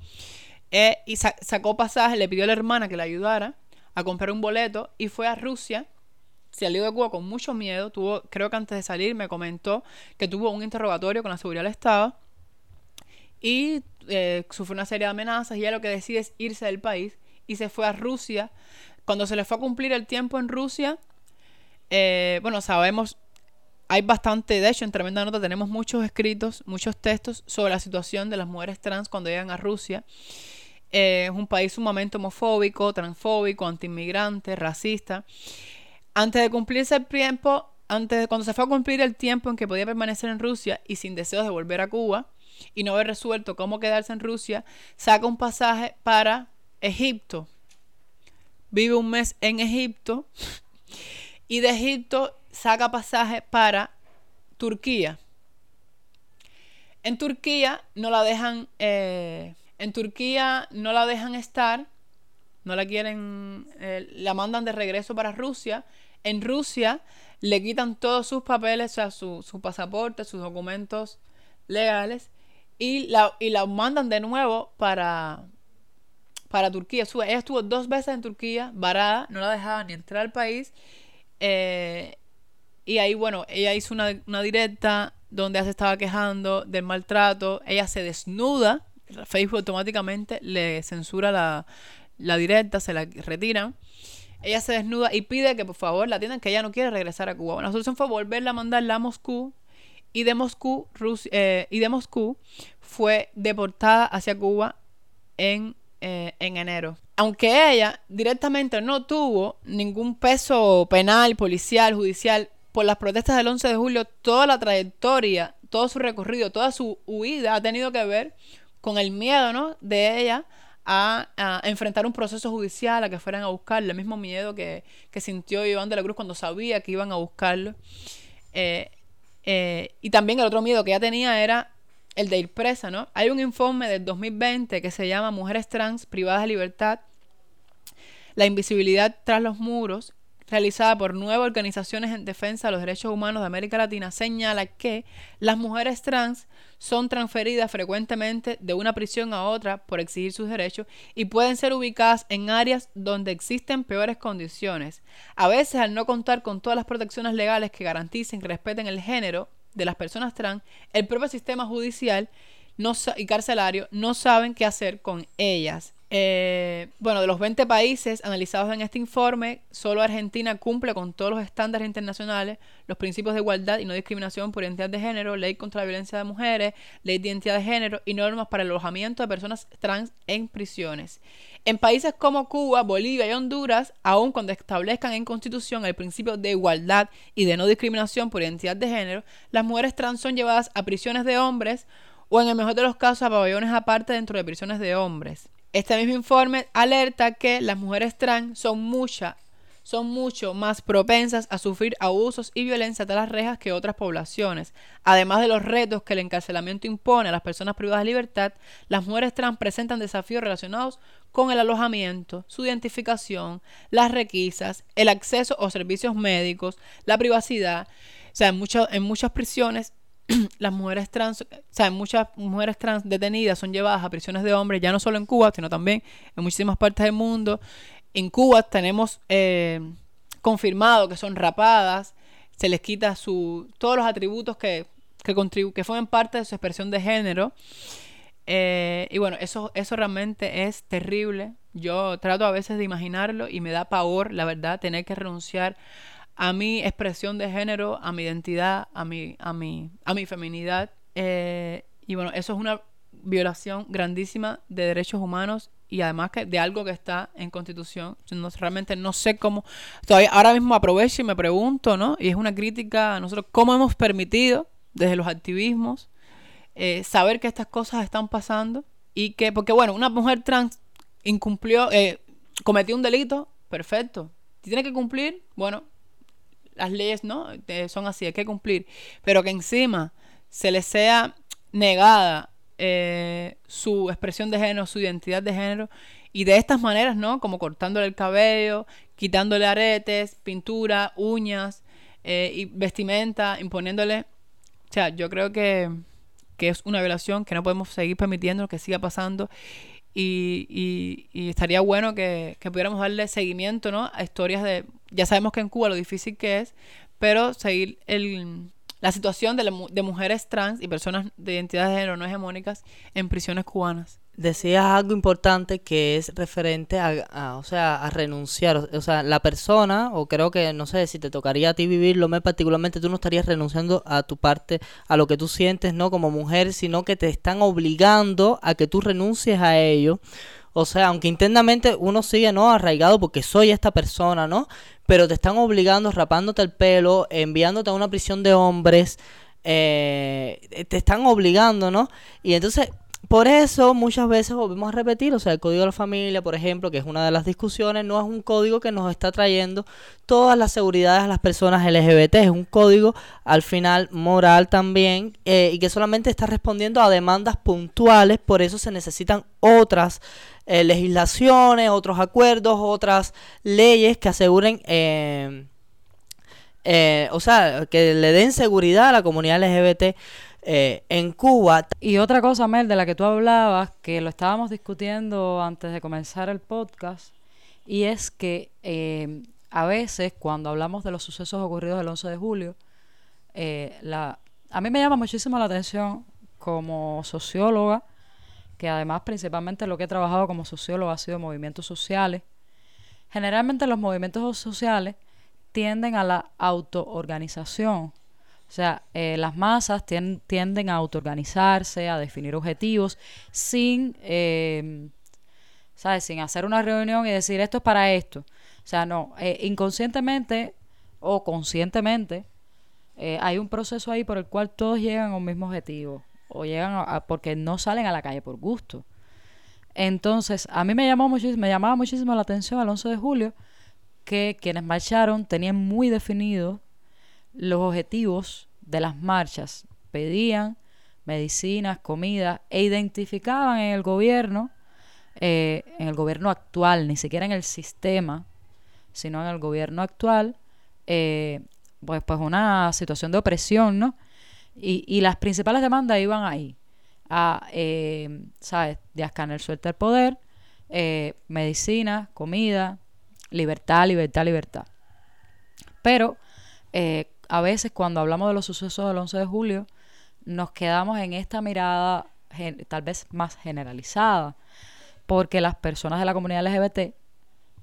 eh, y sacó pasaje, le pidió a la hermana que le ayudara a comprar un boleto y fue a Rusia. Salió de Cuba con mucho miedo, tuvo, creo que antes de salir me comentó que tuvo un interrogatorio con la seguridad del Estado y eh, sufrió una serie de amenazas y ella lo que decide es irse del país y se fue a Rusia. Cuando se le fue a cumplir el tiempo en Rusia, eh, bueno, sabemos hay bastante, de hecho, en Tremenda Nota tenemos muchos escritos, muchos textos sobre la situación de las mujeres trans cuando llegan a Rusia. Eh, es un país sumamente homofóbico, transfóbico, antiinmigrante, racista. Antes de cumplirse el tiempo, antes de, cuando se fue a cumplir el tiempo en que podía permanecer en Rusia y sin deseos de volver a Cuba y no haber resuelto cómo quedarse en Rusia, saca un pasaje para Egipto. Vive un mes en Egipto [LAUGHS] y de Egipto saca pasaje para Turquía. En Turquía no la dejan, eh, en Turquía no la dejan estar, no la quieren, eh, la mandan de regreso para Rusia. En Rusia le quitan todos sus papeles, o sea, su, su pasaporte, sus documentos legales y la, y la mandan de nuevo para, para Turquía. Ella estuvo dos veces en Turquía, varada, no la dejaban ni entrar al país. Eh, y ahí, bueno, ella hizo una, una directa donde se estaba quejando del maltrato. Ella se desnuda. Facebook automáticamente le censura la, la directa, se la retiran. Ella se desnuda y pide que por favor la atiendan, que ella no quiere regresar a Cuba. Bueno, la solución fue volverla a mandarla a Moscú. Y de Moscú, eh, y de Moscú fue deportada hacia Cuba en, eh, en enero. Aunque ella directamente no tuvo ningún peso penal, policial, judicial por las protestas del 11 de julio, toda la trayectoria, todo su recorrido, toda su huida ha tenido que ver con el miedo ¿no? de ella a, enfrentar un proceso judicial, a que fueran a buscarlo, el mismo miedo que, sintió Iván de la Cruz cuando sabía que iban a buscarlo. Eh, eh, y también el otro miedo que ella tenía era el de ir presa, ¿no? Hay un informe del 2020 que se llama Mujeres Trans Privadas de Libertad. La invisibilidad tras los muros, realizada por nueve organizaciones en defensa de los derechos humanos de América Latina, señala que las mujeres trans son transferidas frecuentemente de una prisión a otra por exigir sus derechos y pueden ser ubicadas en áreas donde existen peores condiciones. A veces, al no contar con todas las protecciones legales que garanticen que respeten el género de las personas trans, el propio sistema judicial no y carcelario no saben qué hacer con ellas. Eh, bueno, de los 20 países analizados en este informe, solo Argentina cumple con todos los estándares internacionales, los principios de igualdad y no discriminación por identidad de género, ley contra la violencia de mujeres, ley de identidad de género y normas para el alojamiento de personas trans en prisiones. En países como Cuba, Bolivia y Honduras, aun cuando establezcan en constitución el principio de igualdad y de no discriminación por identidad de género, las mujeres trans son llevadas a prisiones de hombres o en el mejor de los casos a pabellones aparte dentro de prisiones de hombres. Este mismo informe alerta que las mujeres trans son mucha, son mucho más propensas a sufrir abusos y violencia tras las rejas que otras poblaciones. Además de los retos que el encarcelamiento impone a las personas privadas de libertad, las mujeres trans presentan desafíos relacionados con el alojamiento, su identificación, las requisas, el acceso a servicios médicos, la privacidad. O sea, en, muchas en muchas prisiones [CLEARS THROAT] las mujeres trans, o sea, muchas mujeres trans detenidas son llevadas a prisiones de hombres, ya no solo en Cuba, sino también en muchísimas partes del mundo. En Cuba tenemos eh, confirmado que son rapadas, se les quita su, todos los atributos que, que, que forman parte de su expresión de género. Eh, y bueno, eso, eso realmente es terrible. Yo trato a veces de imaginarlo y me da pavor, la verdad, tener que renunciar a mi expresión de género, a mi identidad, a mi, a mi, a mi feminidad. Eh, y bueno, eso es una violación grandísima de derechos humanos y además que de algo que está en constitución. No, realmente no sé cómo. Todavía, ahora mismo aprovecho y me pregunto, ¿no? Y es una crítica a nosotros, ¿cómo hemos permitido desde los activismos eh, saber que estas cosas están pasando? Y que, porque bueno, una mujer trans incumplió, eh, cometió un delito, perfecto. Si tiene que cumplir, bueno, las leyes no son así, hay que cumplir. Pero que encima se le sea negada eh, su expresión de género, su identidad de género, y de estas maneras, ¿no? Como cortándole el cabello, quitándole aretes, pintura, uñas eh, y vestimenta, imponiéndole. O sea, yo creo que, que es una violación que no podemos seguir permitiendo que siga pasando. Y, y, y estaría bueno que, que pudiéramos darle seguimiento ¿no? a historias de... Ya sabemos que en Cuba lo difícil que es, pero seguir el, la situación de, de mujeres trans y personas de identidad de género no hegemónicas en prisiones cubanas. Decías algo importante que es referente a, a, o sea, a renunciar. O sea, la persona, o creo que, no sé, si te tocaría a ti vivirlo, me particularmente, tú no estarías renunciando a tu parte, a lo que tú sientes, ¿no? Como mujer, sino que te están obligando a que tú renuncies a ello. O sea, aunque internamente uno sigue, ¿no? Arraigado porque soy esta persona, ¿no? Pero te están obligando, rapándote el pelo, enviándote a una prisión de hombres, eh, te están obligando, ¿no? Y entonces, por eso muchas veces volvemos a repetir, o sea, el código de la familia, por ejemplo, que es una de las discusiones, no es un código que nos está trayendo todas las seguridades a las personas LGBT, es un código al final moral también eh, y que solamente está respondiendo a demandas puntuales, por eso se necesitan otras eh, legislaciones, otros acuerdos, otras leyes que aseguren... Eh, eh, o sea, que le den seguridad a la comunidad LGBT eh, en Cuba. Y otra cosa, Mel, de la que tú hablabas, que lo estábamos discutiendo antes de comenzar el podcast, y es que eh, a veces cuando hablamos de los sucesos ocurridos el 11 de julio, eh, la, a mí me llama muchísimo la atención como socióloga, que además principalmente lo que he trabajado como socióloga ha sido movimientos sociales. Generalmente los movimientos sociales tienden a la autoorganización. O sea, eh, las masas tien- tienden a autoorganizarse, a definir objetivos, sin, eh, ¿sabes? Sin hacer una reunión y decir esto es para esto. O sea, no, eh, inconscientemente o conscientemente eh, hay un proceso ahí por el cual todos llegan a un mismo objetivo o llegan a, porque no salen a la calle por gusto. Entonces, a mí me llamó muchísimo, me llamaba muchísimo la atención el 11 de julio que quienes marcharon tenían muy definidos los objetivos de las marchas. Pedían medicinas, comida e identificaban en el gobierno eh, en el gobierno actual, ni siquiera en el sistema, sino en el gobierno actual, eh, pues, pues una situación de opresión, ¿no? Y, y las principales demandas iban ahí, a, eh, ¿sabes? Díaz Canel suelta el poder, medicina, comida, libertad, libertad, libertad. Pero a veces cuando hablamos de los sucesos del 11 de julio, nos quedamos en esta mirada tal vez más generalizada, porque las personas de la comunidad LGBT,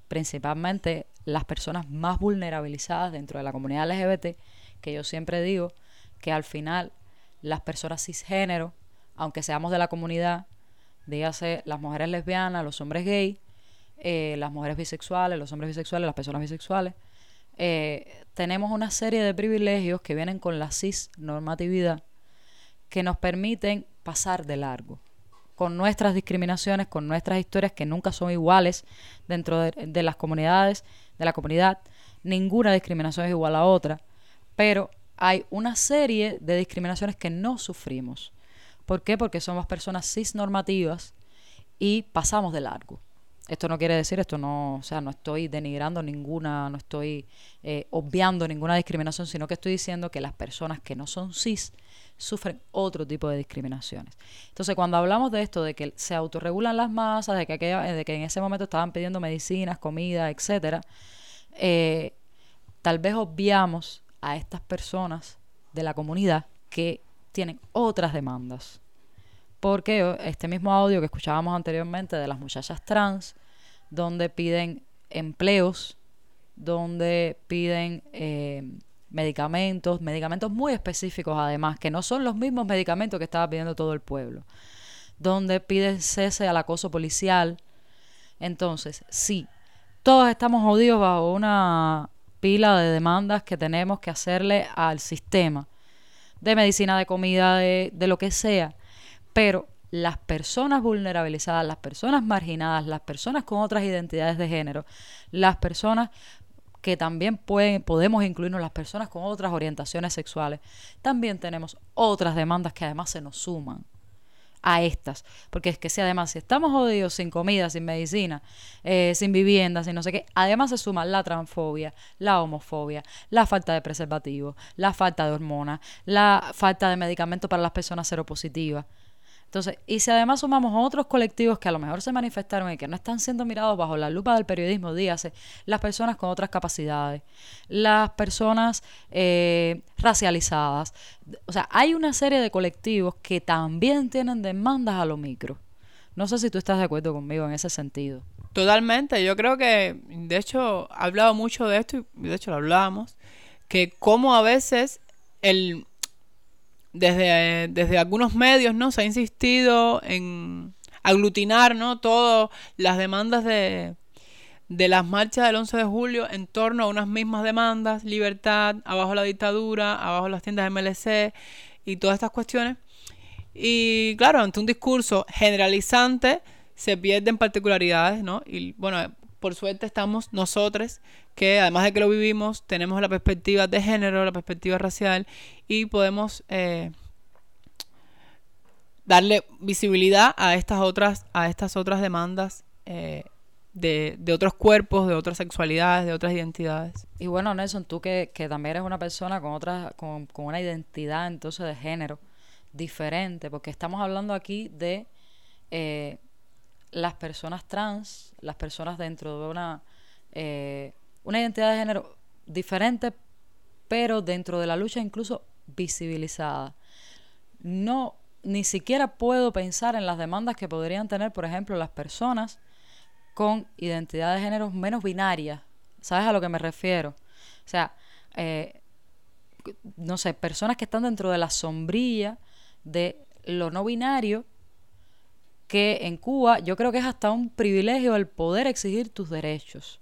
principalmente las personas más vulnerabilizadas dentro de la comunidad LGBT, que yo siempre digo que al final las personas cisgénero, aunque seamos de la comunidad, dígase las mujeres lesbianas, los hombres gay, eh, las mujeres bisexuales, los hombres bisexuales, las personas bisexuales, eh, tenemos una serie de privilegios que vienen con la cis normatividad que nos permiten pasar de largo con nuestras discriminaciones, con nuestras historias que nunca son iguales dentro de, de las comunidades, de la comunidad. Ninguna discriminación es igual a otra, pero hay una serie de discriminaciones que no sufrimos. ¿Por qué? Porque somos personas cisnormativas y pasamos de largo. Esto no quiere decir, esto no, o sea, no estoy denigrando ninguna, no estoy eh, obviando ninguna discriminación, sino que estoy diciendo que las personas que no son cis sufren otro tipo de discriminaciones. Entonces, cuando hablamos de esto, de que se autorregulan las masas, de que, aquella- de que en ese momento estaban pidiendo medicinas, comida, etcétera, eh, tal vez obviamos a estas personas de la comunidad que tienen otras demandas. Porque este mismo audio que escuchábamos anteriormente de las muchachas trans, donde piden empleos, donde piden eh, medicamentos, medicamentos muy específicos además, que no son los mismos medicamentos que estaba pidiendo todo el pueblo, donde piden cese al acoso policial. Entonces, sí, todos estamos jodidos bajo una pila de demandas que tenemos que hacerle al sistema, de medicina, de comida, de lo que sea, pero las personas vulnerabilizadas, las personas marginadas, las personas con otras identidades de género, las personas que también pueden, podemos incluirnos las personas con otras orientaciones sexuales, también tenemos otras demandas que además se nos suman a estas. Porque es que si además, si estamos jodidos sin comida, sin medicina, eh, sin vivienda, sin no sé qué, además se suma la transfobia, la homofobia, la falta de preservativo, la falta de hormonas, la falta de medicamentos para las personas seropositivas. Entonces, y si además sumamos otros colectivos que a lo mejor se manifestaron y que no están siendo mirados bajo la lupa del periodismo, dígase, las personas con otras capacidades, las personas eh, racializadas. O sea, hay una serie de colectivos que también tienen demandas a lo micro. No sé si tú estás de acuerdo conmigo en ese sentido. Totalmente, yo creo que, de hecho, he hablado mucho de esto y de hecho lo hablábamos, que como a veces el desde, desde algunos medios no se ha insistido en aglutinar no todas las demandas de, de las marchas del 11 de julio en torno a unas mismas demandas, libertad, abajo la dictadura, abajo las tiendas MLC y todas estas cuestiones. Y claro, ante un discurso generalizante se pierden particularidades, ¿no? Y bueno, por suerte estamos nosotros que además de que lo vivimos, tenemos la perspectiva de género, la perspectiva racial y podemos eh, darle visibilidad a estas otras, a estas otras demandas eh, de, de otros cuerpos, de otras sexualidades, de otras identidades. Y bueno, Nelson, tú que, que también eres una persona con otra, con, con una identidad entonces de género diferente, porque estamos hablando aquí de eh, las personas trans, las personas dentro de una, eh, una identidad de género diferente, pero dentro de la lucha incluso visibilizada. No, ni siquiera puedo pensar en las demandas que podrían tener, por ejemplo, las personas con identidad de género menos binarias. ¿Sabes a lo que me refiero? O sea, eh, no sé, personas que están dentro de la sombrilla de lo no binario, que en Cuba yo creo que es hasta un privilegio el poder exigir tus derechos.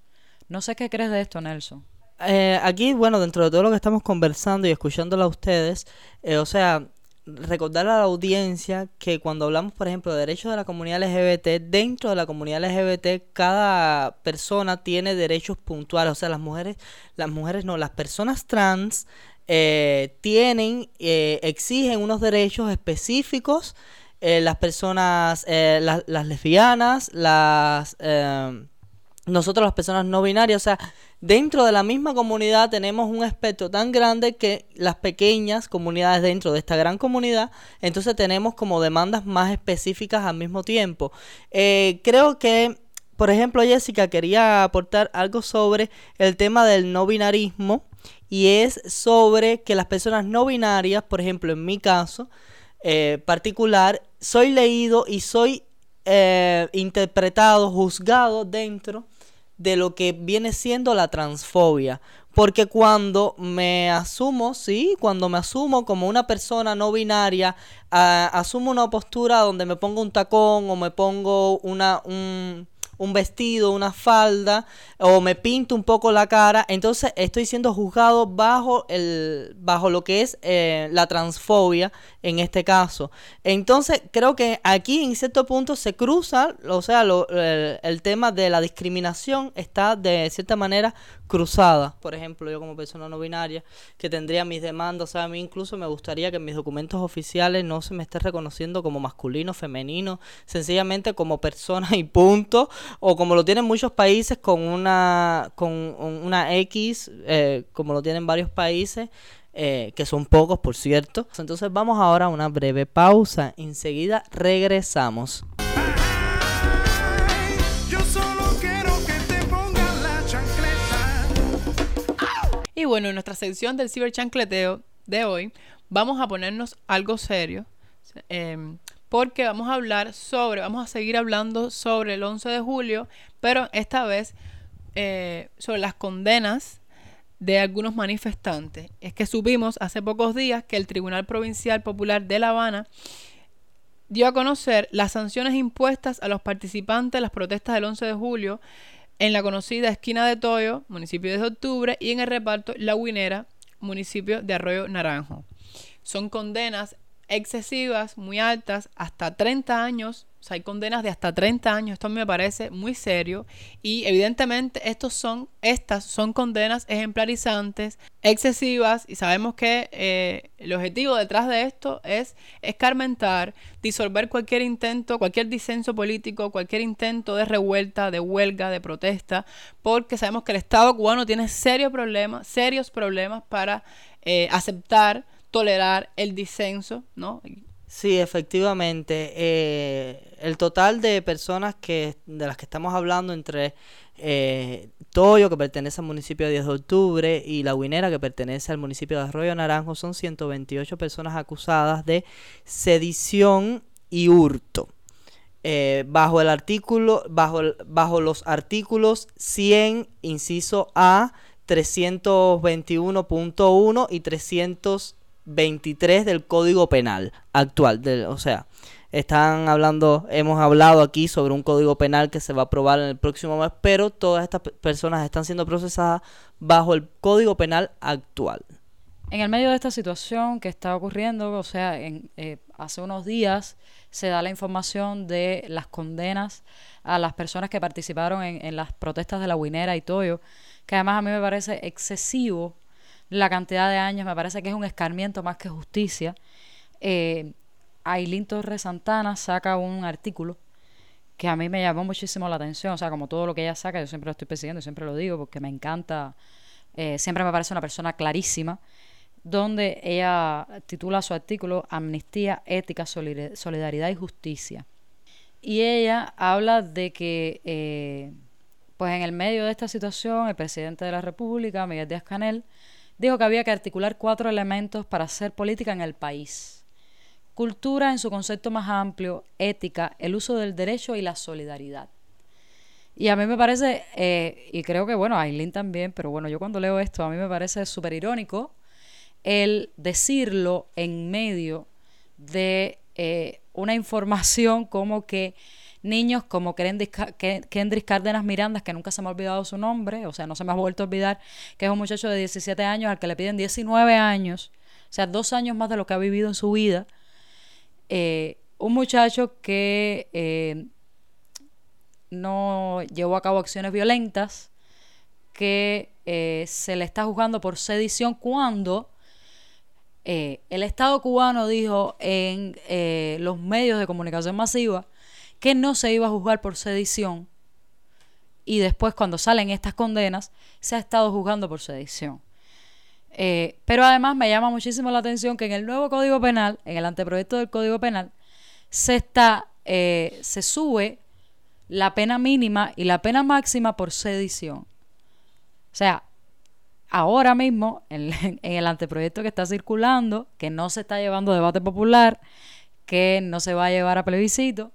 No sé qué crees de esto, Nelson. Eh, aquí, bueno, dentro de todo lo que estamos conversando y escuchándolo a ustedes, eh, o sea, recordar a la audiencia que cuando hablamos, por ejemplo, de derechos de la comunidad LGBT, dentro de la comunidad LGBT, cada persona tiene derechos puntuales. O sea, las mujeres, las mujeres no, las personas trans eh, tienen, eh, exigen unos derechos específicos eh, las personas, eh, las, lesbianas, las... eh, nosotros las personas no binarias, o sea, dentro de la misma comunidad tenemos un espectro tan grande que las pequeñas comunidades dentro de esta gran comunidad, entonces tenemos como demandas más específicas al mismo tiempo. Eh, creo que, por ejemplo, Jessica quería aportar algo sobre el tema del no binarismo y es sobre que las personas no binarias, por ejemplo, en mi caso particular, soy leído y soy eh, interpretado, juzgado dentro de lo que viene siendo la transfobia. Porque cuando me asumo, sí, cuando me asumo como una persona no binaria, ah, asumo una postura donde me pongo un tacón o me pongo una, un, un vestido, una falda, o me pinto un poco la cara, entonces estoy siendo juzgado bajo el, bajo lo que es eh, la transfobia en este caso. Entonces creo que aquí en cierto punto se cruza, o sea, lo- el, el tema de la discriminación está de cierta manera cruzada. Por ejemplo, yo como persona no binaria que tendría mis demandas, o sea, a mí incluso me gustaría que en mis documentos oficiales no se me esté reconociendo como masculino, femenino, sencillamente como persona y punto, o como lo tienen muchos países con una con un- una X, eh, como lo tienen varios países. eh, que son pocos, por cierto. Entonces vamos ahora a una breve pausa. Enseguida regresamos. Yo solo quiero que te pongas la chancleta. Y bueno, en nuestra sección del ciberchancleteo de hoy, vamos a ponernos algo serio. em, porque vamos a hablar sobre, vamos a seguir hablando sobre el 11 de julio, pero esta vez eh, sobre las condenas de algunos manifestantes. Es que supimos hace pocos días que el Tribunal Provincial Popular de La Habana dio a conocer las sanciones impuestas a los participantes de las protestas del 11 de julio en la conocida esquina de Toyo, municipio de octubre, y en el reparto La Guinera, municipio de Arroyo Naranjo. Son condenas excesivas, muy altas, hasta 30 años. O sea, hay condenas de hasta 30 años. Esto me parece muy serio. Y evidentemente estos son, estas son condenas ejemplarizantes, excesivas. Y sabemos que eh, el objetivo detrás de esto es escarmentar, disolver cualquier intento, cualquier disenso político, cualquier intento de revuelta, de huelga, de protesta. Porque sabemos que el Estado cubano tiene serios problemas, serios problemas para eh, aceptar tolerar el disenso, ¿no? Sí, efectivamente. eh, el total de personas que de las que estamos hablando entre eh, Toyo, que pertenece al municipio de 10 de octubre, y La Guinera, que pertenece al municipio de Arroyo Naranjo, son 128 personas acusadas de sedición y hurto. Eh, bajo el artículo, bajo, bajo los artículos 100, inciso A, 321.1 y 323 del Código Penal actual. o sea, están hablando, hemos hablado aquí sobre un Código Penal que se va a aprobar en el próximo mes, pero todas estas pe- personas están siendo procesadas bajo el Código Penal actual. En el medio de esta situación que está ocurriendo, o sea, en, eh, hace unos días se da la información de las condenas a las personas que participaron en, en las protestas de la Guinera y Toyo, que además a mí me parece excesivo la cantidad de años, me parece que es un escarmiento más que justicia. Eh, Ailín Torres Santana saca un artículo que a mí me llamó muchísimo la atención, o sea, como todo lo que ella saca, yo siempre lo estoy persiguiendo, siempre lo digo, porque me encanta, eh, siempre me parece una persona clarísima, donde ella titula su artículo Amnistía, Ética, Solidaridad y Justicia. Y ella habla de que, eh, pues en el medio de esta situación, el presidente de la República, Miguel Díaz Canel, dijo que había que articular cuatro elementos para hacer política en el país. Cultura en su concepto más amplio, ética, el uso del derecho y la solidaridad. Y a mí me parece, eh, y creo que, bueno, Aileen también, pero bueno, yo cuando leo esto, a mí me parece súper irónico el decirlo en medio de eh, una información como que niños como Kendris, Ca- Ke- Kendris Cárdenas Mirandas, que nunca se me ha olvidado su nombre, o sea, no se me ha vuelto a olvidar, que es un muchacho de 17 años al que le piden 19 años, o sea, dos años más de lo que ha vivido en su vida. Eh, un muchacho que eh, no llevó a cabo acciones violentas, que eh, se le está juzgando por sedición cuando el Estado cubano dijo en los medios de comunicación masiva que no se iba a juzgar por sedición y después cuando salen estas condenas se ha estado juzgando por sedición. Eh, pero además me llama muchísimo la atención que en el nuevo Código Penal, en el anteproyecto del Código Penal, se está, eh, se sube la pena mínima y la pena máxima por sedición. O sea, ahora mismo, en, [LAUGHS] en el anteproyecto que está circulando, que no se está llevando debate popular, que no se va a llevar a plebiscito,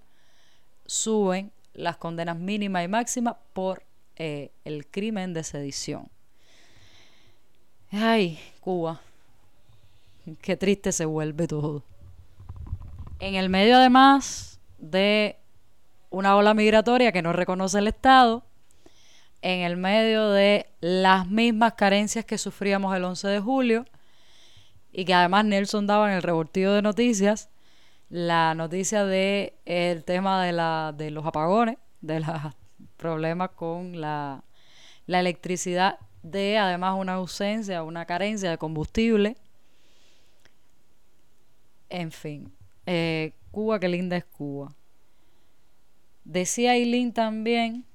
suben las condenas mínimas y máximas por eh, el crimen de sedición. Ay, Cuba. Qué triste se vuelve todo. En el medio, además de una ola migratoria que no reconoce el Estado, en el medio de las mismas carencias que sufríamos el 11 de julio, y que además Nelson daba en el revoltivo de noticias, la noticia de el tema de, la, de los apagones, de los [LAUGHS] problemas con la, la electricidad, de además una ausencia, una carencia de combustible. En fin, eh, Cuba, qué linda es Cuba. Decía Eileen también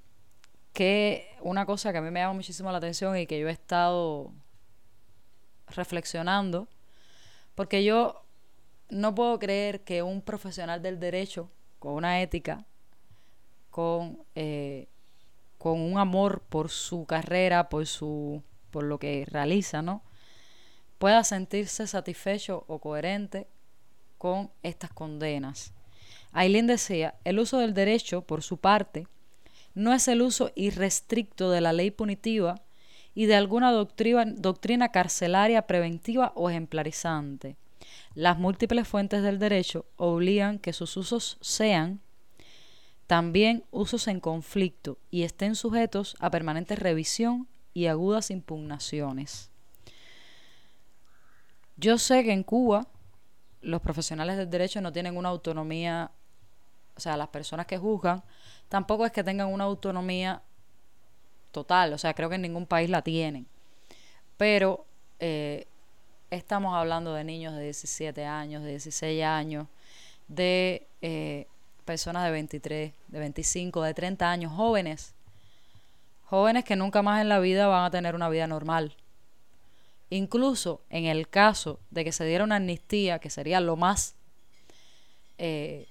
que una cosa que a mí me llama muchísimo la atención y que yo he estado reflexionando, porque yo no puedo creer que un profesional del derecho con una ética, con, eh, con un amor por su carrera, por, su, por lo que realiza, ¿no? pueda sentirse satisfecho o coherente con estas condenas. Aileen decía, el uso del derecho, por su parte, no es el uso irrestricto de la ley punitiva y de alguna doctrina, doctrina carcelaria preventiva o ejemplarizante. Las múltiples fuentes del derecho obligan que sus usos sean también usos en conflicto y estén sujetos a permanente revisión y agudas impugnaciones. Yo sé que en Cuba los profesionales del derecho no tienen una autonomía, o sea, las personas que juzgan tampoco es que tengan una autonomía total, o sea, creo que en ningún país la tienen. Pero eh, estamos hablando de niños de 17 años, de 16 años, de eh, personas de 23, de 25, de 30 años, jóvenes. Jóvenes que nunca más en la vida van a tener una vida normal. Incluso en el caso de que se diera una amnistía, que sería lo más, eh,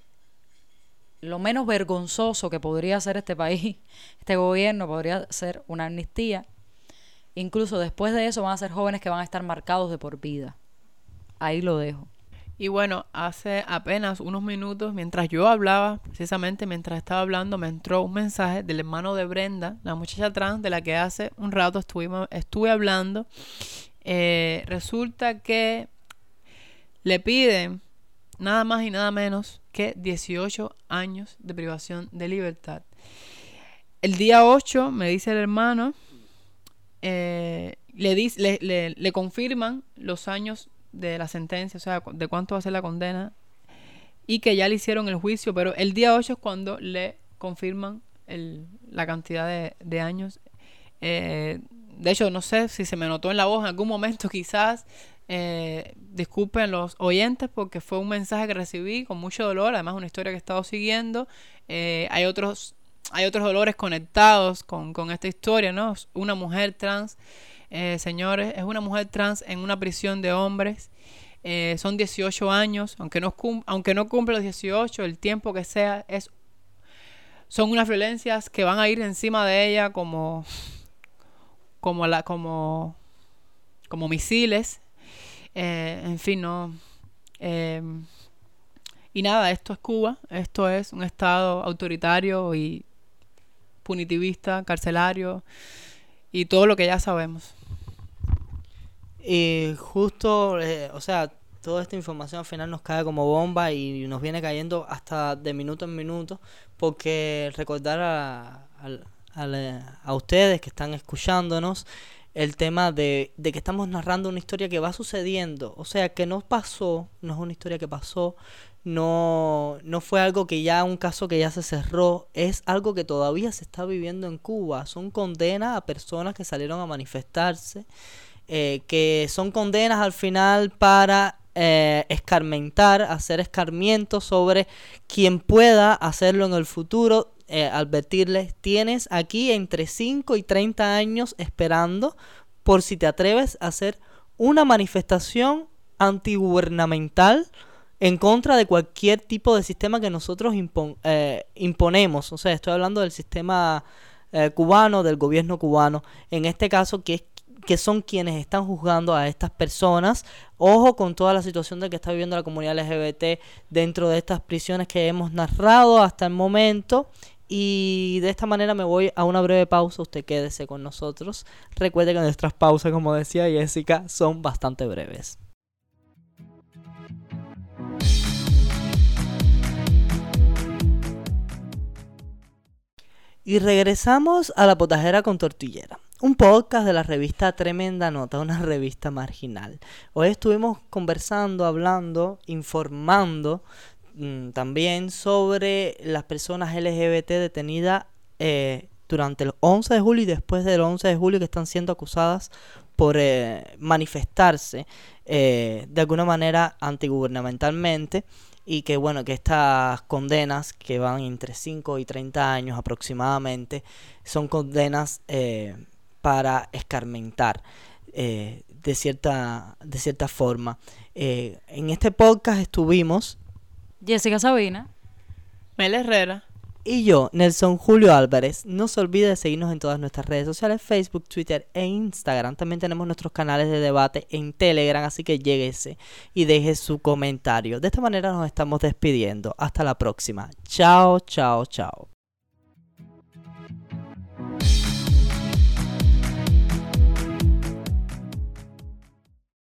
lo menos vergonzoso que podría hacer este país, [LAUGHS] este gobierno podría ser una amnistía, Incluso después de eso van a ser jóvenes que van a estar marcados de por vida. Ahí lo dejo. Y bueno, hace apenas unos minutos, mientras yo hablaba, precisamente mientras estaba hablando, me entró un mensaje del hermano de Brenda, la muchacha trans de la que hace un rato estuve hablando. Eh, resulta que le piden nada más y nada menos que 18 años de privación de libertad. El día 8, me dice el hermano, eh, le, le, le, confirman los años de la sentencia, o sea, de cuánto va a ser la condena, y que ya le hicieron el juicio, pero el día 8 es cuando le confirman el, la cantidad de, de años. Eh, de hecho, no sé si se me notó en la voz en algún momento, [LAUGHS] quizás. Eh, disculpen los oyentes porque fue un mensaje que recibí con mucho dolor, además una historia que he estado siguiendo. Eh, hay otros hay otros dolores conectados con, esta historia, ¿no? Una mujer trans, eh, señores, es una mujer trans en una prisión de hombres. Eh, son 18 años, aunque no, aunque no cumple los 18, el tiempo que sea, es, son unas violencias que van a ir encima de ella como, como, la, como, como misiles. Eh, en fin, no. y nada, esto es Cuba, esto es un estado autoritario y punitivista, carcelario y todo lo que ya sabemos. Y justo, eh, o sea, toda esta información al final nos cae como bomba y nos viene cayendo hasta de minuto en minuto, porque recordar a, a, ustedes que están escuchándonos el tema de, de, que estamos narrando una historia que va sucediendo, o sea, que no pasó, no es una historia que pasó, no, no fue algo que ya, un caso que ya se cerró, es algo que todavía se está viviendo en Cuba. Son condenas a personas que salieron a manifestarse eh, que son condenas al final para eh, escarmentar, hacer escarmiento sobre quien pueda hacerlo en el futuro, eh, advertirles, tienes aquí entre 5 y 30 años esperando por si te atreves a hacer una manifestación antigubernamental en contra de cualquier tipo de sistema que nosotros eh, imponemos. O sea, estoy hablando del sistema eh, cubano, del gobierno cubano, en este caso que es que son quienes están juzgando a estas personas. Ojo con toda la situación de que está viviendo la comunidad LGBT dentro de estas prisiones que hemos narrado hasta el momento. Y de esta manera me voy a una breve pausa. Usted quédese con nosotros. Recuerde que nuestras pausas, como decía Jessica, son bastante breves. Y regresamos a La Potajera con Tortillera, un podcast de la revista Tremenda Nota, una [LAUGHS] revista marginal. Hoy estuvimos conversando, hablando, informando mm, también sobre las personas LGBT detenidas eh, durante el 11 de julio y después del 11 de julio que están siendo acusadas por eh, manifestarse eh, de alguna manera antigubernamentalmente y que bueno que estas condenas que van entre 5 y 30 años aproximadamente son condenas eh, para escarmentar eh, de cierta de cierta forma Eh, en este podcast estuvimos Jessica Sabina. Mel Herrera. Y yo, Nelson Julio Álvarez. No se olvide de seguirnos en todas nuestras redes sociales, Facebook, Twitter e Instagram. También tenemos nuestros canales de debate en Telegram, así que lléguese y deje su comentario. De esta manera nos estamos despidiendo. Hasta la próxima. Chao, chao, chao.